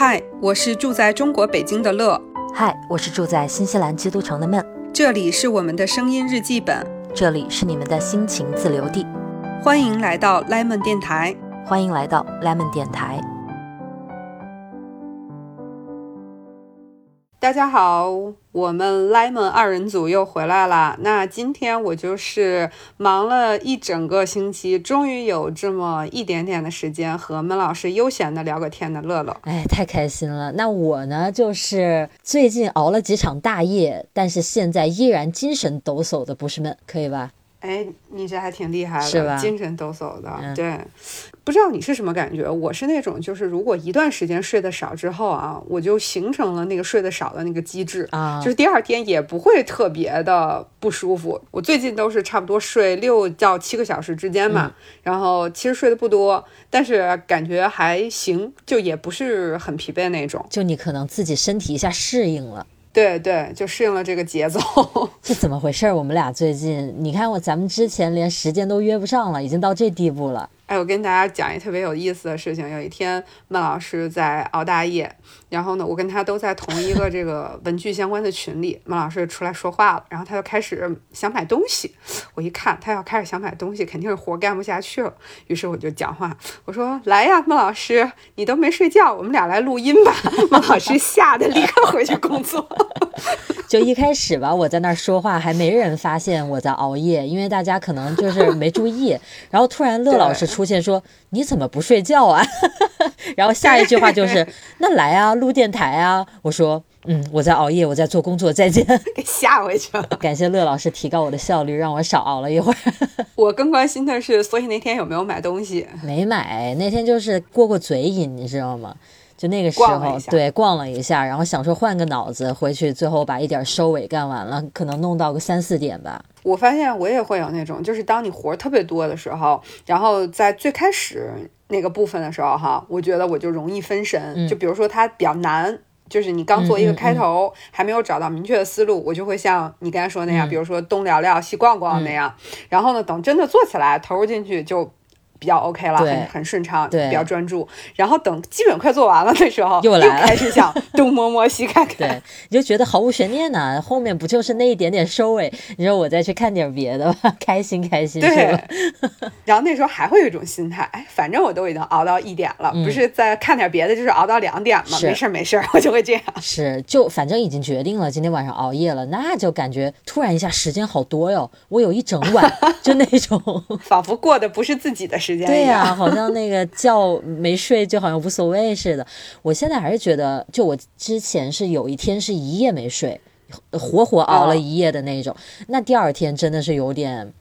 嗨，我是住在中国北京的乐。嗨，我是住在新西兰基督城的闷。这里是我们的声音日记本，这里是你们的心情自留地。欢迎来到 Lemon 电台，欢迎来到 Lemon 电台。大家好，我们 Lemon 二人组又回来了。那今天我就是忙了一整个星期，终于有这么一点点的时间和闷老师悠闲的聊个天的乐乐。哎，太开心了。那我呢，就是最近熬了几场大夜，但是现在依然精神抖擞的，不是闷，可以吧？哎，你这还挺厉害的，是吧？精神抖擞的，对。不知道你是什么感觉？我是那种，就是如果一段时间睡得少之后啊，我就形成了那个睡得少的那个机制啊，就是第二天也不会特别的不舒服。我最近都是差不多睡六到七个小时之间嘛，然后其实睡得不多，但是感觉还行，就也不是很疲惫那种。就你可能自己身体一下适应了。对对，就适应了这个节奏。这怎么回事？我们俩最近，你看我，咱们之前连时间都约不上了，已经到这地步了。哎，我跟大家讲一特别有意思的事情。有一天，孟老师在熬大夜，然后呢，我跟他都在同一个这个 文具相关的群里。孟老师出来说话了，然后他就开始想买东西。我一看，他要开始想买东西，肯定是活干不下去了。于是我就讲话，我说：“来呀，孟老师，你都没睡觉，我们俩来录音吧。”孟老师吓得立刻回去工作。就一开始吧，我在那儿说话，还没人发现我在熬夜，因为大家可能就是没注意。然后突然乐老师出现说：“你怎么不睡觉啊？” 然后下一句话就 是：“那来啊，录电台啊。”我说：“嗯，我在熬夜，我在做工作，再见。”给吓回去了。感谢乐老师提高我的效率，让我少熬了一会儿。我更关心的是，所以那天有没有买东西？没买，那天就是过过嘴瘾，你知道吗？就那个时候，对，逛了一下，然后想说换个脑子，回去最后把一点收尾干完了，可能弄到个三四点吧。我发现我也会有那种，就是当你活特别多的时候，然后在最开始那个部分的时候，哈，我觉得我就容易分神。就比如说它比较难，就是你刚做一个开头，还没有找到明确的思路，我就会像你刚才说那样，比如说东聊聊西逛逛那样。然后呢，等真的做起来，投入进去就。比较 OK 了，很很顺畅，对，比较专注。然后等基本快做完了的时候，又来开始想 东摸摸西看看，对，你就觉得毫无悬念呢。后面不就是那一点点收尾？你说我再去看点别的吧，开 心开心，对。然后那时候还会有一种心态，哎，反正我都已经熬到一点了，不是再看点别的，就是熬到两点嘛，没事没事，我就会这样。是，就反正已经决定了今天晚上熬夜了，那就感觉突然一下时间好多哟，我有一整晚，就那种仿佛过的不是自己的。对呀，好像那个觉没睡就好像无所谓似的。我现在还是觉得，就我之前是有一天是一夜没睡，活活熬了一夜的那种。那第二天真的是有点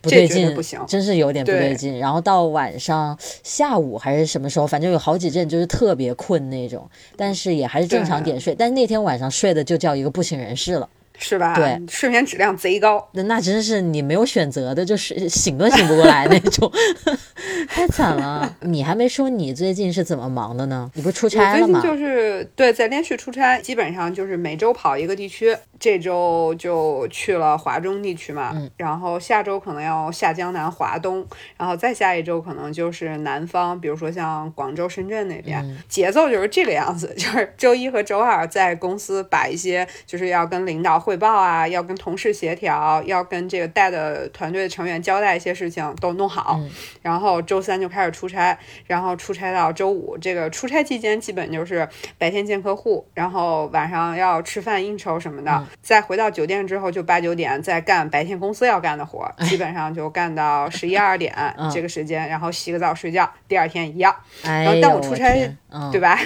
不对劲，不行，真是有点不对劲。然后到晚上下午还是什么时候，反正有好几阵就是特别困那种，但是也还是正常点睡。但那天晚上睡的就叫一个不省人事了。是吧？对，睡眠质量贼高。那那真是你没有选择的，就是 醒都醒不过来那种，太惨了。你还没说你最近是怎么忙的呢？你不是出差了吗？最近就是对，在连续出差，基本上就是每周跑一个地区。这周就去了华中地区嘛，然后下周可能要下江南、华东，然后再下一周可能就是南方，比如说像广州、深圳那边。节奏就是这个样子，就是周一和周二在公司把一些就是要跟领导。汇报啊，要跟同事协调，要跟这个带的团队的成员交代一些事情，都弄好。然后周三就开始出差，然后出差到周五。这个出差期间基本就是白天见客户，然后晚上要吃饭应酬什么的。再回到酒店之后，就八九点再干白天公司要干的活，基本上就干到十一二点 这个时间，然后洗个澡睡觉，第二天一样。然后但我出差，对吧？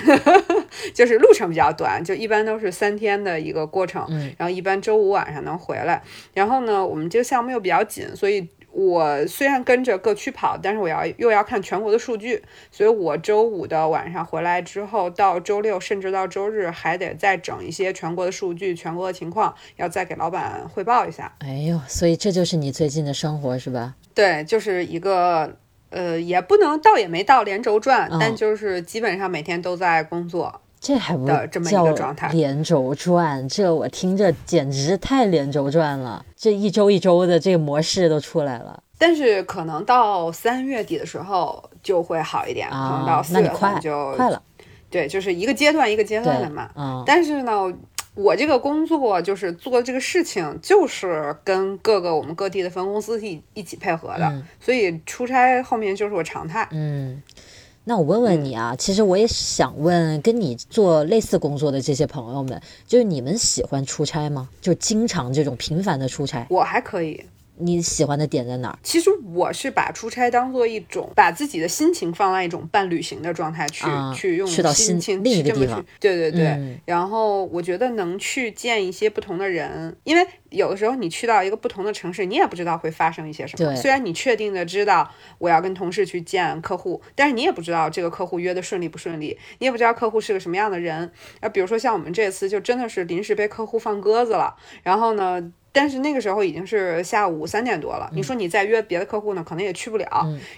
就是路程比较短，就一般都是三天的一个过程。然后一般。周五晚上能回来，然后呢，我们这个项目又比较紧，所以我虽然跟着各区跑，但是我要又要看全国的数据，所以我周五的晚上回来之后，到周六甚至到周日还得再整一些全国的数据、全国的情况，要再给老板汇报一下。哎呦，所以这就是你最近的生活是吧？对，就是一个呃，也不能倒也没到连轴转，但就是基本上每天都在工作。这还不这么一个状态连轴转？这我听着简直太连轴转了！这一周一周的这个模式都出来了。但是可能到三月底的时候就会好一点，可能到四月份就快了。对，就是一个阶段一个阶段的嘛。嗯，但是呢。我这个工作就是做这个事情，就是跟各个我们各地的分公司一一起配合的，所以出差后面就是我常态。嗯，那我问问你啊，其实我也想问，跟你做类似工作的这些朋友们，就是你们喜欢出差吗？就经常这种频繁的出差？我还可以。你喜欢的点在哪儿？其实我是把出差当做一种，把自己的心情放在一种半旅行的状态去去用心情另一个地方。对对对。然后我觉得能去见一些不同的人，因为有的时候你去到一个不同的城市，你也不知道会发生一些什么。虽然你确定的知道我要跟同事去见客户，但是你也不知道这个客户约的顺利不顺利，你也不知道客户是个什么样的人。啊，比如说像我们这次就真的是临时被客户放鸽子了，然后呢？但是那个时候已经是下午三点多了，你说你再约别的客户呢，可能也去不了。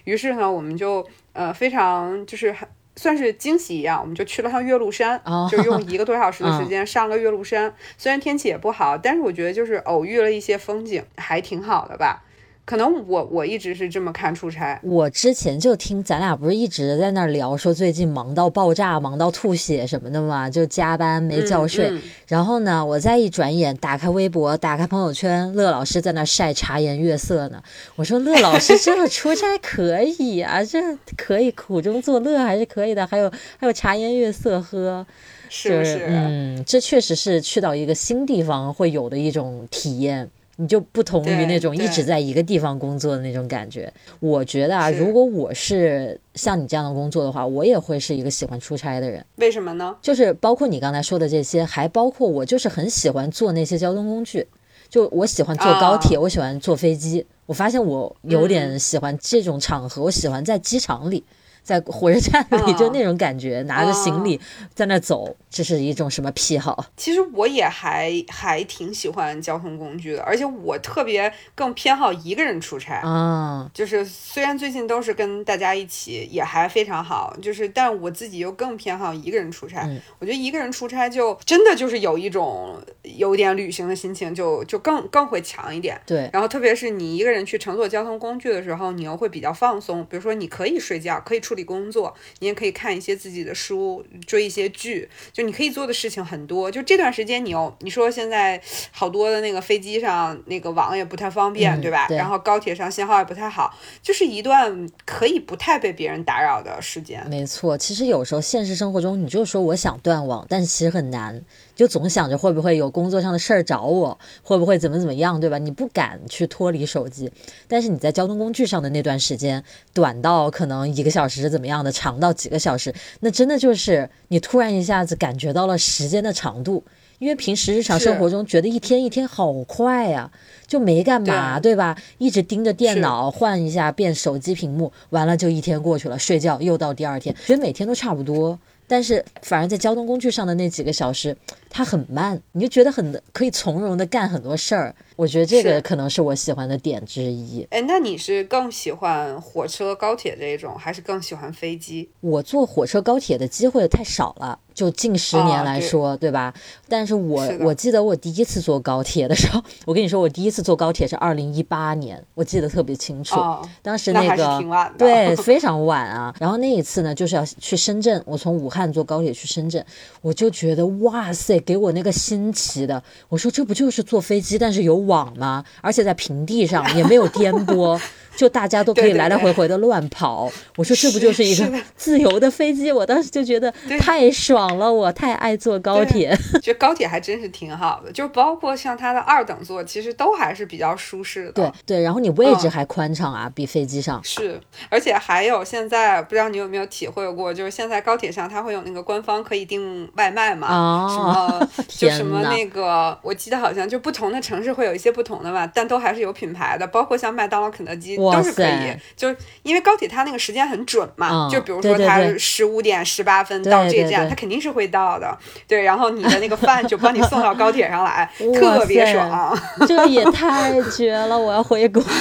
于是呢，我们就呃非常就是算是惊喜一样，我们就去了趟岳麓山，就用一个多小时的时间上了岳麓山。虽然天气也不好，但是我觉得就是偶遇了一些风景，还挺好的吧。可能我我一直是这么看出差。我之前就听咱俩不是一直在那聊说最近忙到爆炸、忙到吐血什么的嘛，就加班没觉睡。然后呢，我再一转眼打开微博、打开朋友圈，乐老师在那晒茶颜悦色呢。我说乐老师这个出差可以啊，这可以苦中作乐还是可以的。还有还有茶颜悦色喝，是不是？嗯，这确实是去到一个新地方会有的一种体验。你就不同于那种一直在一个地方工作的那种感觉。我觉得啊，如果我是像你这样的工作的话，我也会是一个喜欢出差的人。为什么呢？就是包括你刚才说的这些，还包括我就是很喜欢坐那些交通工具。就我喜欢坐高铁，我喜欢坐飞机。我发现我有点喜欢这种场合，我喜欢在机场里。在火车站里就那种感觉，拿着行李在那走，这是一种什么癖好？其实我也还还挺喜欢交通工具的，而且我特别更偏好一个人出差啊。就是虽然最近都是跟大家一起，也还非常好，就是但我自己又更偏好一个人出差。我觉得一个人出差就真的就是有一种有点旅行的心情，就就更更会强一点。对，然后特别是你一个人去乘坐交通工具的时候，你又会比较放松。比如说你可以睡觉，可以出。处理工作，你也可以看一些自己的书，追一些剧，就你可以做的事情很多。就这段时间，你又你说现在好多的那个飞机上那个网也不太方便，对吧？然后高铁上信号也不太好，就是一段可以不太被别人打扰的时间。没错，其实有时候现实生活中，你就说我想断网，但是其实很难。就总想着会不会有工作上的事儿找我，会不会怎么怎么样，对吧？你不敢去脱离手机，但是你在交通工具上的那段时间，短到可能一个小时怎么样的，长到几个小时，那真的就是你突然一下子感觉到了时间的长度，因为平时日常生活中觉得一天一天好快呀，就没干嘛，对吧？一直盯着电脑，换一下变手机屏幕，完了就一天过去了，睡觉又到第二天，觉得每天都差不多。但是反而在交通工具上的那几个小时，它很慢，你就觉得很可以从容的干很多事儿。我觉得这个可能是我喜欢的点之一。哎，那你是更喜欢火车、高铁这一种，还是更喜欢飞机？我坐火车、高铁的机会太少了，就近十年来说，对吧？但是我我记得我第一次坐高铁的时候，我跟你说，我第一次坐高铁是二零一八年，我记得特别清楚。当时那个对 非常晚啊。然后那一次呢，就是要去深圳，我从武汉坐高铁去深圳，我就觉得哇塞，给我那个新奇的，我说这不就是坐飞机，但是有。网吗？而且在平地上也没有颠簸。就大家都可以来来回回的乱跑，我说这不就是一个自由的飞机？我当时就觉得太爽了，我太爱坐高铁。觉得高铁还真是挺好的，就包括像它的二等座，其实都还是比较舒适的。对对，然后你位置还宽敞啊，比飞机上是。而且还有现在不知道你有没有体会过，就是现在高铁上它会有那个官方可以订外卖嘛？啊，什么 就什么那个，我记得好像就不同的城市会有一些不同的吧，但都还是有品牌的，包括像麦当劳、肯德基。都是可以，就因为高铁它那个时间很准嘛，就比如说它十五点十八分到这站，它肯定是会到的。对，然后你的那个饭就帮你送到高铁上来，特别爽。这也太绝了！我要回国。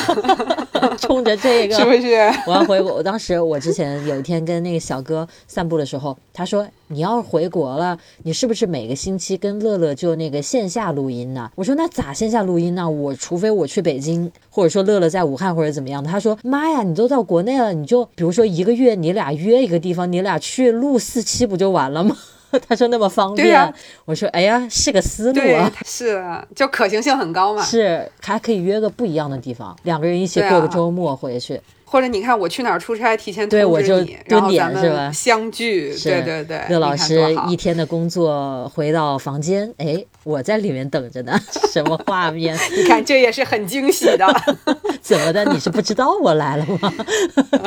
冲着这个，是不是？我要回国。我当时我之前有一天跟那个小哥散步的时候，他说你要回国了，你是不是每个星期跟乐乐就那个线下录音呢？我说那咋线下录音呢？我除非我去北京，或者说乐乐在武汉或者怎么样的。他说妈呀，你都到国内了，你就比如说一个月你俩约一个地方，你俩去录四期不就完了吗？他说那么方便，我说哎呀，是个思路啊，是就可行性很高嘛，是还可以约个不一样的地方，两个人一起过个周末回去。或者你看我去哪儿出差，提前通知你，然后咱们相聚。对对对，乐老师一天的工作回到房间，哎，我在里面等着呢。什么画面？你看这也是很惊喜的。怎么的？你是不知道我来了吗？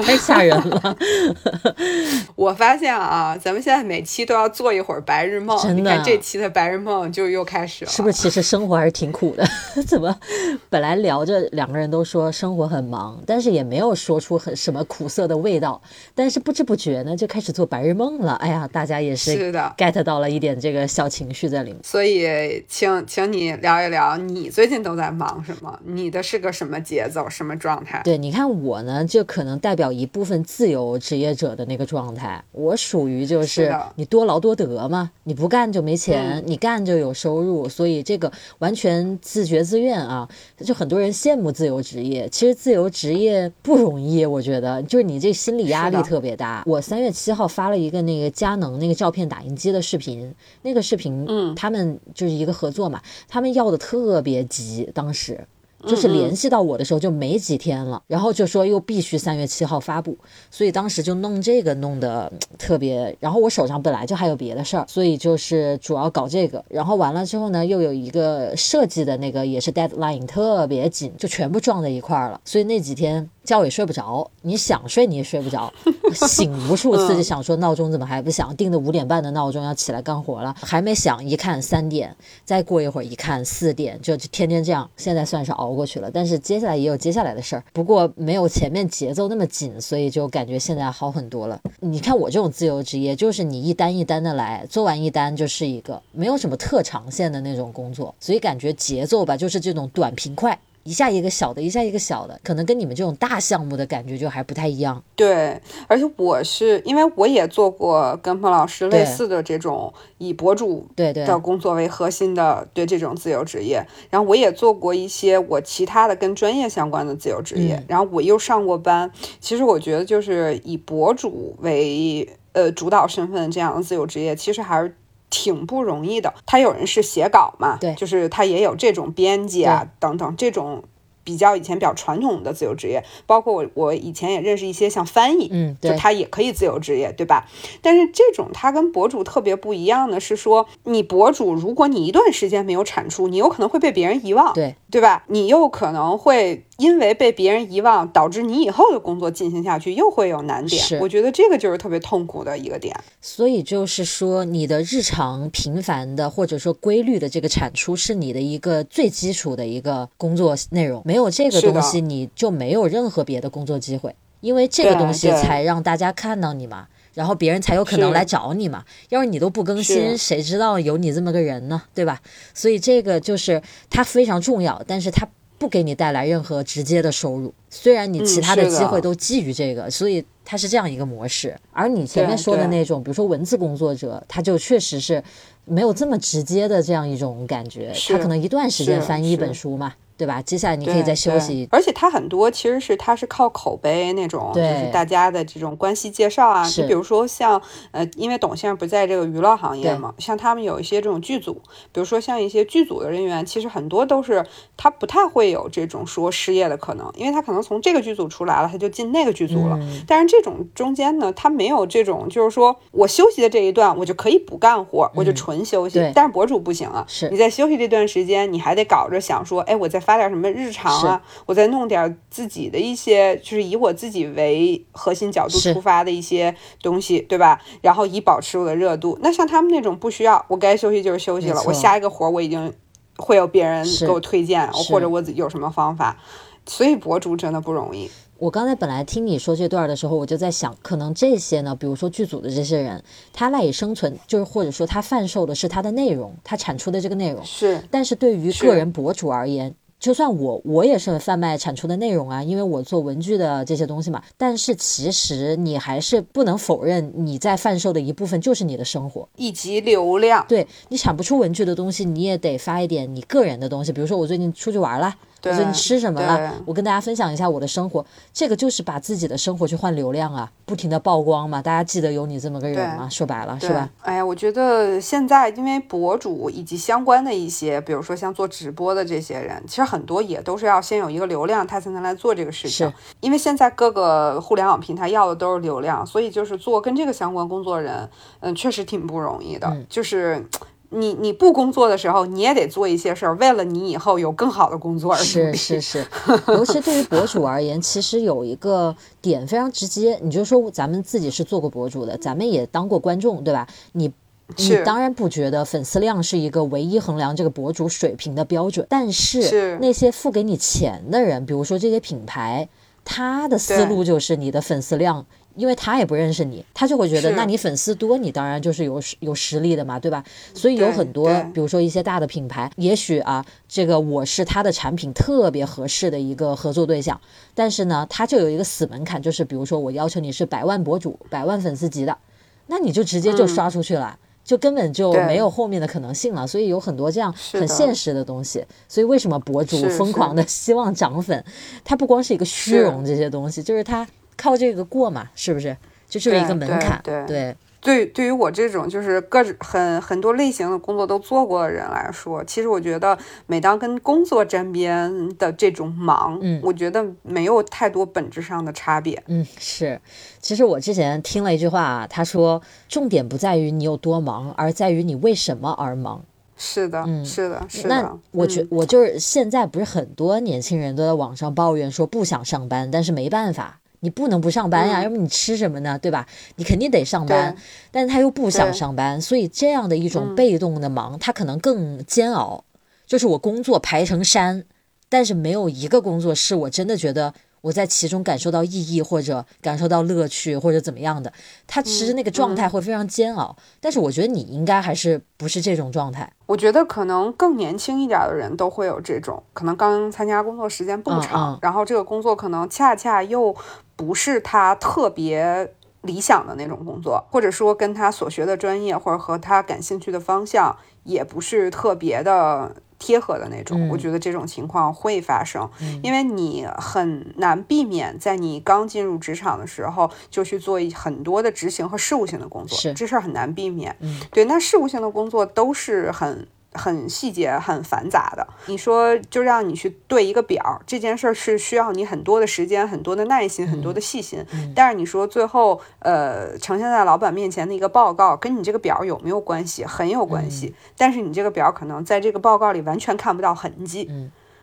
太吓人了。我发现啊，咱们现在每期都要做一会儿白日梦。真的，这期的白日梦就又开始了。是不是？其实生活还是挺苦的。怎么？本来聊着两个人都说生活很忙，但是也没有说。说出很什么苦涩的味道，但是不知不觉呢就开始做白日梦了。哎呀，大家也是 get 到了一点这个小情绪在里面。所以，请请你聊一聊，你最近都在忙什么？你的是个什么节奏，什么状态？对，你看我呢，就可能代表一部分自由职业者的那个状态。我属于就是你多劳多得嘛，你不干就没钱，你干就有收入，所以这个完全自觉自愿啊。就很多人羡慕自由职业，其实自由职业不容易。我觉得就是你这心理压力特别大。我三月七号发了一个那个佳能那个照片打印机的视频，那个视频，嗯，他们就是一个合作嘛，他们要的特别急，当时。就是联系到我的时候就没几天了，然后就说又必须三月七号发布，所以当时就弄这个弄得特别。然后我手上本来就还有别的事儿，所以就是主要搞这个。然后完了之后呢，又有一个设计的那个也是 deadline 特别紧，就全部撞在一块儿了。所以那几天觉也睡不着，你想睡你也睡不着，醒无数次就想说闹钟怎么还不响？定的五点半的闹钟要起来干活了，还没响，一看三点，再过一会儿一看四点，就天天这样。现在算是熬。过去了，但是接下来也有接下来的事儿，不过没有前面节奏那么紧，所以就感觉现在好很多了。你看我这种自由职业，就是你一单一单的来，做完一单就是一个，没有什么特长线的那种工作，所以感觉节奏吧，就是这种短平快。一下一个小的，一下一个小的，可能跟你们这种大项目的感觉就还不太一样。对，而且我是因为我也做过跟彭老师类似的这种以博主对对的工作为核心的对这种自由职业，然后我也做过一些我其他的跟专业相关的自由职业，然后我又上过班。其实我觉得就是以博主为呃主导身份这样的自由职业，其实还是。挺不容易的，他有人是写稿嘛，对，就是他也有这种编辑啊等等这种比较以前比较传统的自由职业，包括我我以前也认识一些像翻译，嗯，就他也可以自由职业，对吧？但是这种他跟博主特别不一样的是说，你博主如果你一段时间没有产出，你有可能会被别人遗忘，对对吧？你又可能会。因为被别人遗忘，导致你以后的工作进行下去又会有难点。我觉得这个就是特别痛苦的一个点。所以就是说，你的日常频繁的或者说规律的这个产出，是你的一个最基础的一个工作内容。没有这个东西，你就没有任何别的工作机会。因为这个东西才让大家看到你嘛，然后别人才有可能来找你嘛。要是你都不更新，谁知道有你这么个人呢？对吧？所以这个就是它非常重要，但是它。不给你带来任何直接的收入，虽然你其他的机会都基于这个，所以它是这样一个模式。而你前面说的那种，比如说文字工作者，他就确实是没有这么直接的这样一种感觉，他可能一段时间翻译一本书嘛。对吧？接下来你可以再休息。而且它很多其实是它是靠口碑那种，就是大家的这种关系介绍啊。你比如说像呃，因为董先生不在这个娱乐行业嘛，像他们有一些这种剧组，比如说像一些剧组的人员，其实很多都是他不太会有这种说失业的可能，因为他可能从这个剧组出来了，他就进那个剧组了。但是这种中间呢，他没有这种就是说我休息的这一段，我就可以不干活，我就纯休息。但是博主不行啊，是你在休息这段时间，你还得搞着想说，哎，我在。发点什么日常啊？我再弄点自己的一些，就是以我自己为核心角度出发的一些东西，对吧？然后以保持我的热度。那像他们那种不需要，我该休息就是休息了。我下一个活我已经会有别人给我推荐，或者我有什么方法。所以博主真的不容易。我刚才本来听你说这段的时候，我就在想，可能这些呢，比如说剧组的这些人，他赖以生存，就是或者说他贩售的是他的内容，他产出的这个内容是。但是对于个人博主而言，就算我我也是贩卖产出的内容啊，因为我做文具的这些东西嘛。但是其实你还是不能否认，你在贩售的一部分就是你的生活以及流量。对你产不出文具的东西，你也得发一点你个人的东西，比如说我最近出去玩了。我说你吃什么了？我跟大家分享一下我的生活，这个就是把自己的生活去换流量啊，不停的曝光嘛。大家记得有你这么个人吗？说白了是吧？哎呀，我觉得现在因为博主以及相关的一些，比如说像做直播的这些人，其实很多也都是要先有一个流量，他才能来做这个事情。因为现在各个互联网平台要的都是流量，所以就是做跟这个相关工作人，嗯，确实挺不容易的，就是。你你不工作的时候，你也得做一些事儿，为了你以后有更好的工作而是是是，尤其对于博主而言，其实有一个点非常直接，你就说咱们自己是做过博主的，咱们也当过观众，对吧？你你当然不觉得粉丝量是一个唯一衡量这个博主水平的标准，但是那些付给你钱的人，比如说这些品牌，他的思路就是你的粉丝量。因为他也不认识你，他就会觉得，那你粉丝多，你当然就是有有实力的嘛，对吧？所以有很多，比如说一些大的品牌，也许啊，这个我是他的产品特别合适的一个合作对象，但是呢，他就有一个死门槛，就是比如说我要求你是百万博主、百万粉丝级的，那你就直接就刷出去了，就根本就没有后面的可能性了。所以有很多这样很现实的东西。所以为什么博主疯狂的 希望涨粉？他不光是一个虚荣这些东西，就是他。靠这个过嘛，是不是？就是一个门槛。对对对，对于我这种就是各很很多类型的工作都做过的人来说，其实我觉得，每当跟工作沾边的这种忙，嗯，我觉得没有太多本质上的差别。嗯，是。其实我之前听了一句话，他说，重点不在于你有多忙，而在于你为什么而忙。是的，是的，是的。那我觉我就是现在不是很多年轻人都在网上抱怨说不想上班，但是没办法。你不能不上班呀，要不你吃什么呢？对吧？你肯定得上班，但是他又不想上班，所以这样的一种被动的忙，他可能更煎熬。就是我工作排成山，但是没有一个工作是我真的觉得。我在其中感受到意义，或者感受到乐趣，或者怎么样的，他其实那个状态会非常煎熬。但是我觉得你应该还是不是这种状态。我觉得可能更年轻一点的人都会有这种，可能刚参加工作时间不长，然后这个工作可能恰恰又不是他特别理想的那种工作，或者说跟他所学的专业或者和他感兴趣的方向也不是特别的。贴合的那种，我觉得这种情况会发生，因为你很难避免在你刚进入职场的时候就去做很多的执行和事务性的工作，这事儿很难避免。对，那事务性的工作都是很。很细节、很繁杂的。你说，就让你去对一个表，这件事儿是需要你很多的时间、很多的耐心、很多的细心。但是你说最后，呃，呈现在老板面前的一个报告，跟你这个表有没有关系？很有关系。但是你这个表可能在这个报告里完全看不到痕迹。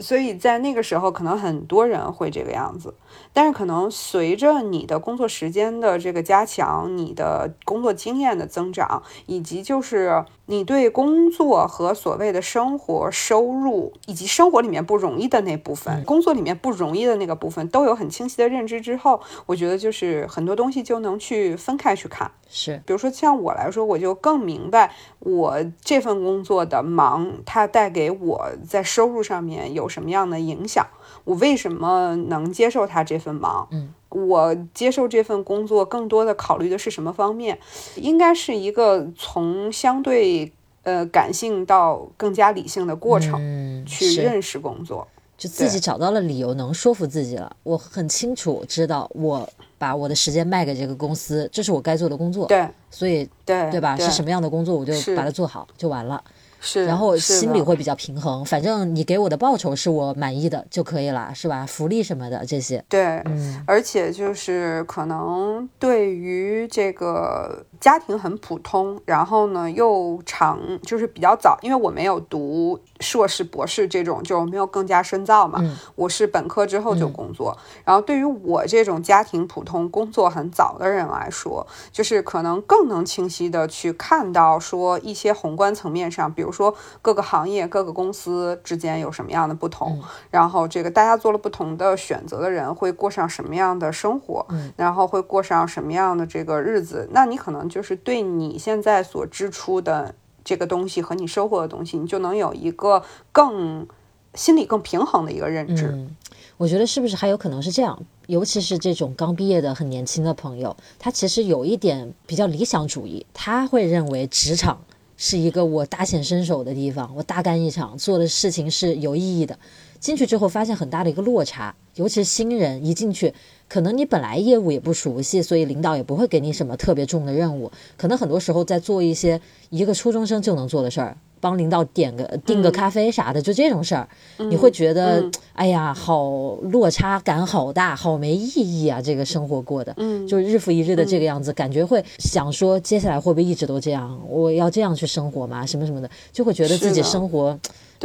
所以在那个时候，可能很多人会这个样子。但是可能随着你的工作时间的这个加强，你的工作经验的增长，以及就是你对工作和所谓的生活收入，以及生活里面不容易的那部分，工作里面不容易的那个部分，都有很清晰的认知之后，我觉得就是很多东西就能去分开去看。是，比如说像我来说，我就更明白我这份工作的忙，它带给我在收入上面有什么样的影响。我为什么能接受他这份忙？嗯，我接受这份工作，更多的考虑的是什么方面？应该是一个从相对呃感性到更加理性的过程，去认识工作，就自己找到了理由，能说服自己了。我很清楚知道，我把我的时间卖给这个公司，这是我该做的工作。对，所以对对吧？是什么样的工作，我就把它做好就完了。是，然后心里会比较平衡，反正你给我的报酬是我满意的就可以了，是吧？福利什么的这些，对，嗯，而且就是可能对于这个家庭很普通，然后呢又长，就是比较早，因为我没有读硕士、博士这种，就没有更加深造嘛，我是本科之后就工作，然后对于我这种家庭普通、工作很早的人来说，就是可能更能清晰的去看到说一些宏观层面上，比如。说各个行业、各个公司之间有什么样的不同，然后这个大家做了不同的选择的人会过上什么样的生活，然后会过上什么样的这个日子？那你可能就是对你现在所支出的这个东西和你收获的东西，你就能有一个更心理更平衡的一个认知。嗯，我觉得是不是还有可能是这样？尤其是这种刚毕业的很年轻的朋友，他其实有一点比较理想主义，他会认为职场是一个我大显身手的地方，我大干一场，做的事情是有意义的。进去之后发现很大的一个落差，尤其是新人一进去，可能你本来业务也不熟悉，所以领导也不会给你什么特别重的任务，可能很多时候在做一些一个初中生就能做的事儿。帮领导点个订个咖啡啥的，就这种事儿，你会觉得，哎呀，好落差感好大，好没意义啊！这个生活过的，嗯，就日复一日的这个样子，感觉会想说，接下来会不会一直都这样？我要这样去生活吗？什么什么的，就会觉得自己生活，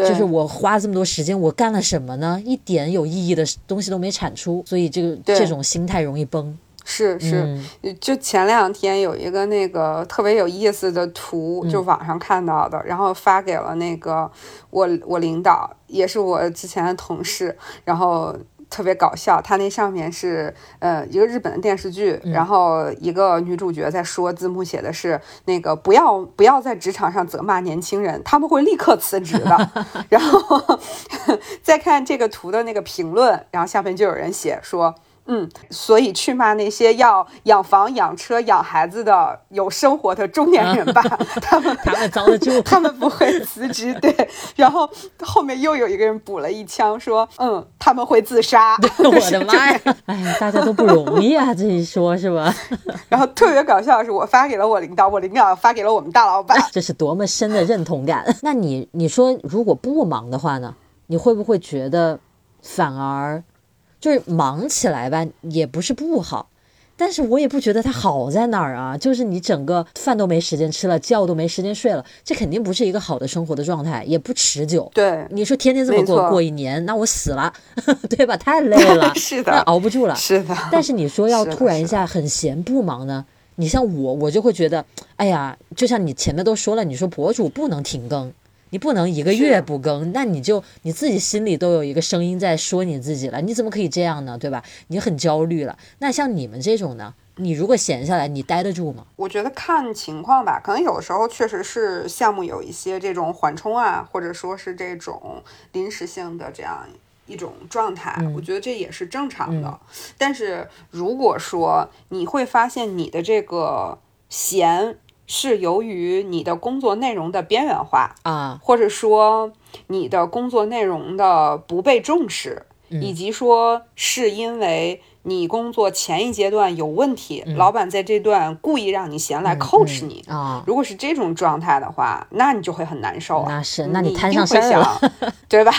就是我花这么多时间，我干了什么呢？一点有意义的东西都没产出，所以这个这种心态容易崩。是是，就前两天有一个那个特别有意思的图，就网上看到的，然后发给了那个我我领导，也是我之前的同事，然后特别搞笑。它那上面是呃一个日本的电视剧，然后一个女主角在说，字幕写的是那个不要不要在职场上责骂年轻人，他们会立刻辞职的。然后 再看这个图的那个评论，然后下面就有人写说。嗯，所以去骂那些要养房、养车、养孩子的有生活的中年人吧，他们他们遭得住，他们不会辞职。对，然后后面又有一个人补了一枪，说，嗯，他们会自杀。我的妈呀！哎呀，大家都不容易啊，这一说是吧？然后特别搞笑的是，我发给了我领导，我领导发给了我们大老板，这是多么深的认同感。那你你说，如果不忙的话呢？你会不会觉得反而？就是忙起来吧，也不是不好，但是我也不觉得它好在哪儿啊。就是你整个饭都没时间吃了，觉都没时间睡了，这肯定不是一个好的生活的状态，也不持久。对，你说天天这么过过一年，那我死了，对吧？太累了，是的，熬不住了，是的。但是你说要突然一下很闲不忙呢？你像我，我就会觉得，哎呀，就像你前面都说了，你说博主不能停更。你不能一个月不更，那你就你自己心里都有一个声音在说你自己了，你怎么可以这样呢？对吧？你很焦虑了。那像你们这种呢？你如果闲下来，你待得住吗？我觉得看情况吧，可能有时候确实是项目有一些这种缓冲啊，或者说是这种临时性的这样一种状态，我觉得这也是正常的。但是如果说你会发现你的这个闲。是由于你的工作内容的边缘化啊，或者说你的工作内容的不被重视，以及说是因为。你工作前一阶段有问题，老板在这段故意让你闲来 coach 你啊。如果是这种状态的话，那你就会很难受啊。那是，那你摊上事儿了，对吧？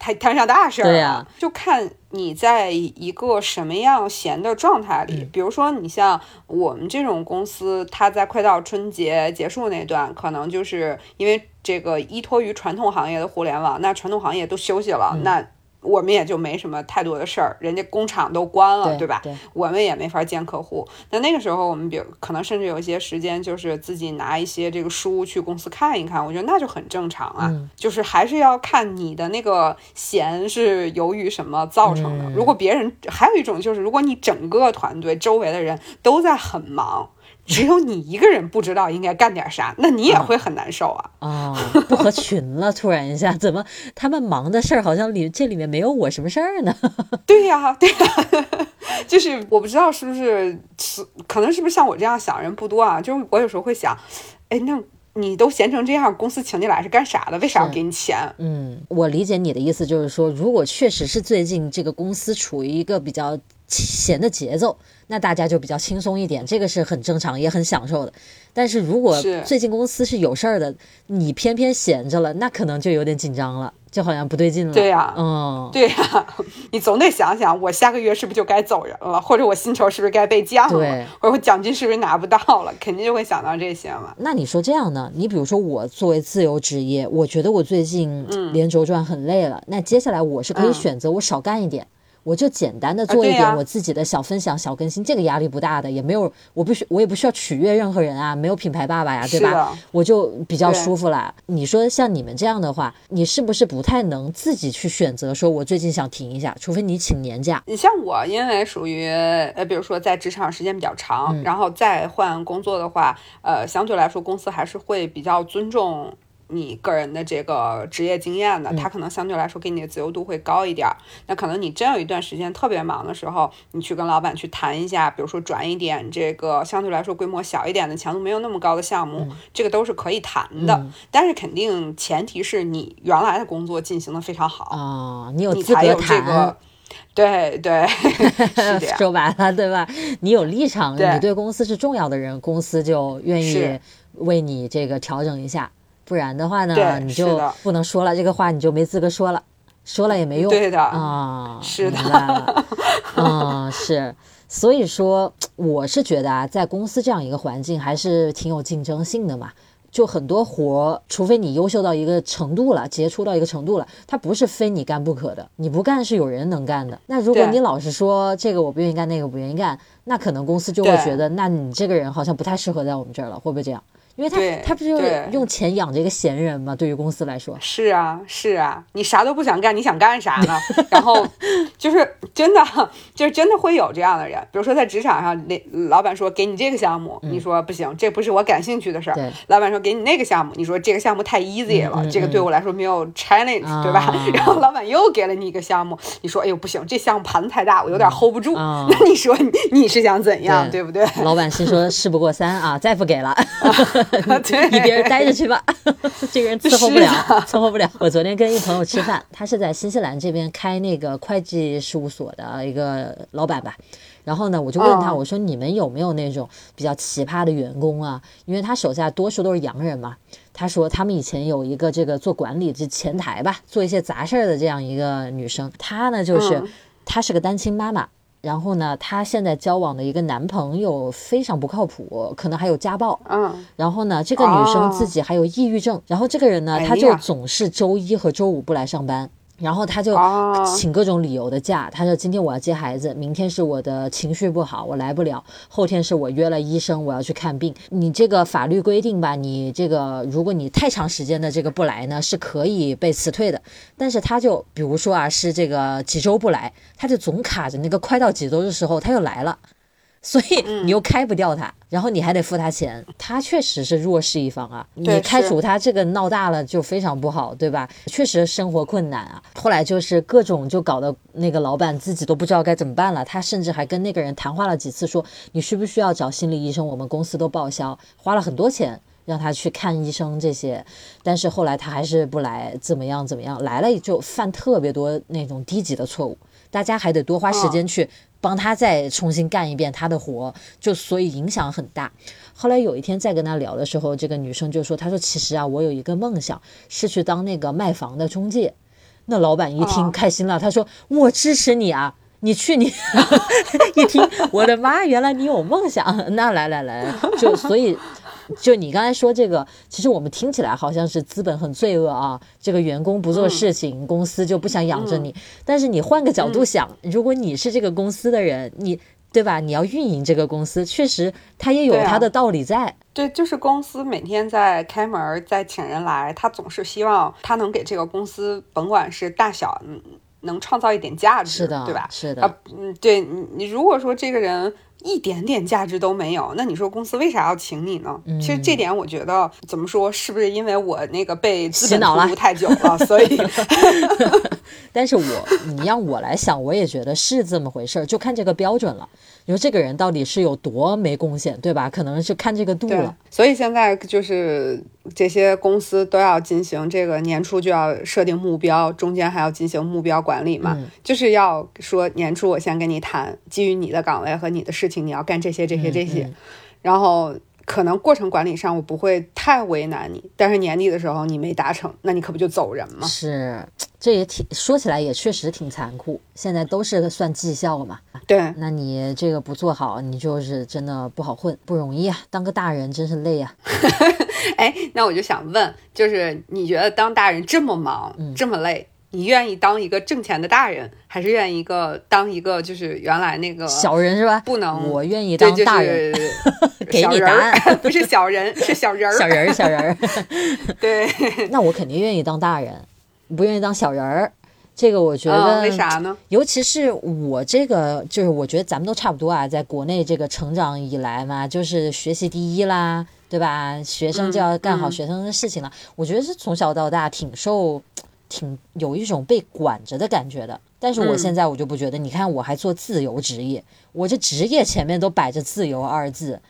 摊摊上大事儿了。对呀，就看你在一个什么样闲的状态里。比如说，你像我们这种公司，它在快到春节结束那段，可能就是因为这个依托于传统行业的互联网，那传统行业都休息了，那。我们也就没什么太多的事儿，人家工厂都关了，对吧？我们也没法见客户。那那个时候，我们比如可能甚至有一些时间，就是自己拿一些这个书去公司看一看。我觉得那就很正常啊。就是还是要看你的那个闲是由于什么造成的。如果别人还有一种就是，如果你整个团队周围的人都在很忙。只有你一个人不知道应该干点啥，那你也会很难受啊！啊，不合群了，突然一下，怎么他们忙的事儿好像里这里面没有我什么事儿呢？对呀，对呀，就是我不知道是不是，可能是不是像我这样想人不多啊？就是我有时候会想，哎，那你都闲成这样，公司请你来是干啥的？为啥要给你钱？嗯，我理解你的意思，就是说，如果确实是最近这个公司处于一个比较闲的节奏。那大家就比较轻松一点，这个是很正常，也很享受的。但是如果最近公司是有事儿的，你偏偏闲着了，那可能就有点紧张了，就好像不对劲了。对呀，嗯，对呀，你总得想想，我下个月是不是就该走人了，或者我薪酬是不是该被降了，或者我奖金是不是拿不到了，肯定就会想到这些嘛。那你说这样呢？你比如说我作为自由职业，我觉得我最近连轴转很累了，那接下来我是可以选择我少干一点。我就简单的做一点我自己的小分享、小更新，这个压力不大的，也没有，我不需我也不需要取悦任何人啊，没有品牌爸爸呀，对吧？我就比较舒服了。你说像你们这样的话，你是不是不太能自己去选择？说我最近想停一下，除非你请年假。你像我，因为属于呃，比如说在职场时间比较长，然后再换工作的话，呃，相对来说公司还是会比较尊重。你个人的这个职业经验的，他可能相对来说给你的自由度会高一点。那可能你真有一段时间特别忙的时候，你去跟老板去谈一下，比如说转一点这个相对来说规模小一点的、强度没有那么高的项目，这个都是可以谈的。但是肯定前提是你原来的工作进行的非常好啊，你有资格谈。对对，是说白了，对吧？你有立场，你对公司是重要的人，公司就愿意为你这个调整一下。不然的话呢，你就不能说了，这个话你就没资格说了，说了也没用。对的啊，是的，嗯，是。所以说，我是觉得啊，在公司这样一个环境，还是挺有竞争性的嘛。就很多活，除非你优秀到一个程度了，杰出到一个程度了，它不是非你干不可的。你不干是有人能干的。那如果你老是说这个我不愿意干，那个不愿意干，那可能公司就会觉得，那你这个人好像不太适合在我们这儿了，会不会这样？因为他他不就是用钱养这个闲人吗？对于公司来说，是啊是啊，你啥都不想干，你想干啥呢？然后 就是真的就是真的会有这样的人，比如说在职场上，那老板说给你这个项目，你说不行，这不是我感兴趣的事儿。老板说给你那个项目，你说这个项目太 easy 了，这个对我来说没有 challenge，对吧？然后老板又给了你一个项目，你说哎呦不行，这项目盘子太大，我有点 hold 不住。那你说你你是想怎样，对不对？老板心说事不过三啊，再不给了。你别人待着去吧，这个人伺候不了，伺候不了。我昨天跟一朋友吃饭，他是在新西兰这边开那个会计事务所的一个老板吧。然后呢，我就问他，我说你们有没有那种比较奇葩的员工啊？因为他手下多数都是洋人嘛。他说他们以前有一个这个做管理，就前台吧，做一些杂事儿的这样一个女生。她呢，就是她是个单亲妈妈。然后呢，她现在交往的一个男朋友非常不靠谱，可能还有家暴。嗯。然后呢，这个女生自己还有抑郁症。然后这个人呢，他就总是周一和周五不来上班。然后他就请各种理由的假，他说今天我要接孩子，明天是我的情绪不好，我来不了，后天是我约了医生，我要去看病。你这个法律规定吧，你这个如果你太长时间的这个不来呢，是可以被辞退的。但是他就比如说啊，是这个几周不来，他就总卡着那个快到几周的时候他又来了。所以你又开不掉他，然后你还得付他钱，他确实是弱势一方啊。你开除他，这个闹大了就非常不好，对吧？确实生活困难啊。后来就是各种就搞得那个老板自己都不知道该怎么办了。他甚至还跟那个人谈话了几次，说你需不需要找心理医生？我们公司都报销，花了很多钱让他去看医生这些。但是后来他还是不来，怎么样怎么样？来了就犯特别多那种低级的错误，大家还得多花时间去。帮他再重新干一遍他的活，就所以影响很大。后来有一天再跟他聊的时候，这个女生就说：“她说其实啊，我有一个梦想是去当那个卖房的中介。”那老板一听开心了，他说：“我支持你啊，你去你。”一听，我的妈，原来你有梦想，那来来来，就所以。就你刚才说这个，其实我们听起来好像是资本很罪恶啊，这个员工不做事情，公司就不想养着你。但是你换个角度想，如果你是这个公司的人，你对吧？你要运营这个公司，确实他也有他的道理在。对，就是公司每天在开门，在请人来，他总是希望他能给这个公司，甭管是大小，能创造一点价值，是的，对吧？是的，啊，嗯，对你，你如果说这个人。一点点价值都没有，那你说公司为啥要请你呢？其实这点我觉得怎么说，是不是因为我那个被资本荼毒太久了，所以？但是我你让我来想，我也觉得是这么回事儿，就看这个标准了。你说这个人到底是有多没贡献，对吧？可能是看这个度了。所以现在就是这些公司都要进行这个年初就要设定目标，中间还要进行目标管理嘛，就是要说年初我先跟你谈，基于你的岗位和你的事情，你要干这些这些这些，然后。可能过程管理上我不会太为难你，但是年底的时候你没达成，那你可不就走人吗？是，这也挺说起来也确实挺残酷。现在都是算绩效嘛，对，那你这个不做好，你就是真的不好混，不容易啊，当个大人真是累啊。哎，那我就想问，就是你觉得当大人这么忙，这么累？你愿意当一个挣钱的大人，还是愿意一个当一个就是原来那个小人是吧？不能，我愿意当大人。给你答案，不是小人，是小人儿。小人儿，小人儿。对。那我肯定愿意当大人，不愿意当小人儿。这个我觉得为啥呢？尤其是我这个，就是我觉得咱们都差不多啊，在国内这个成长以来嘛，就是学习第一啦。对吧？学生就要干好学生的事情了。我觉得是从小到大挺受，挺有一种被管着的感觉的。但是我现在我就不觉得，你看我还做自由职业，我这职业前面都摆着“自由”二字。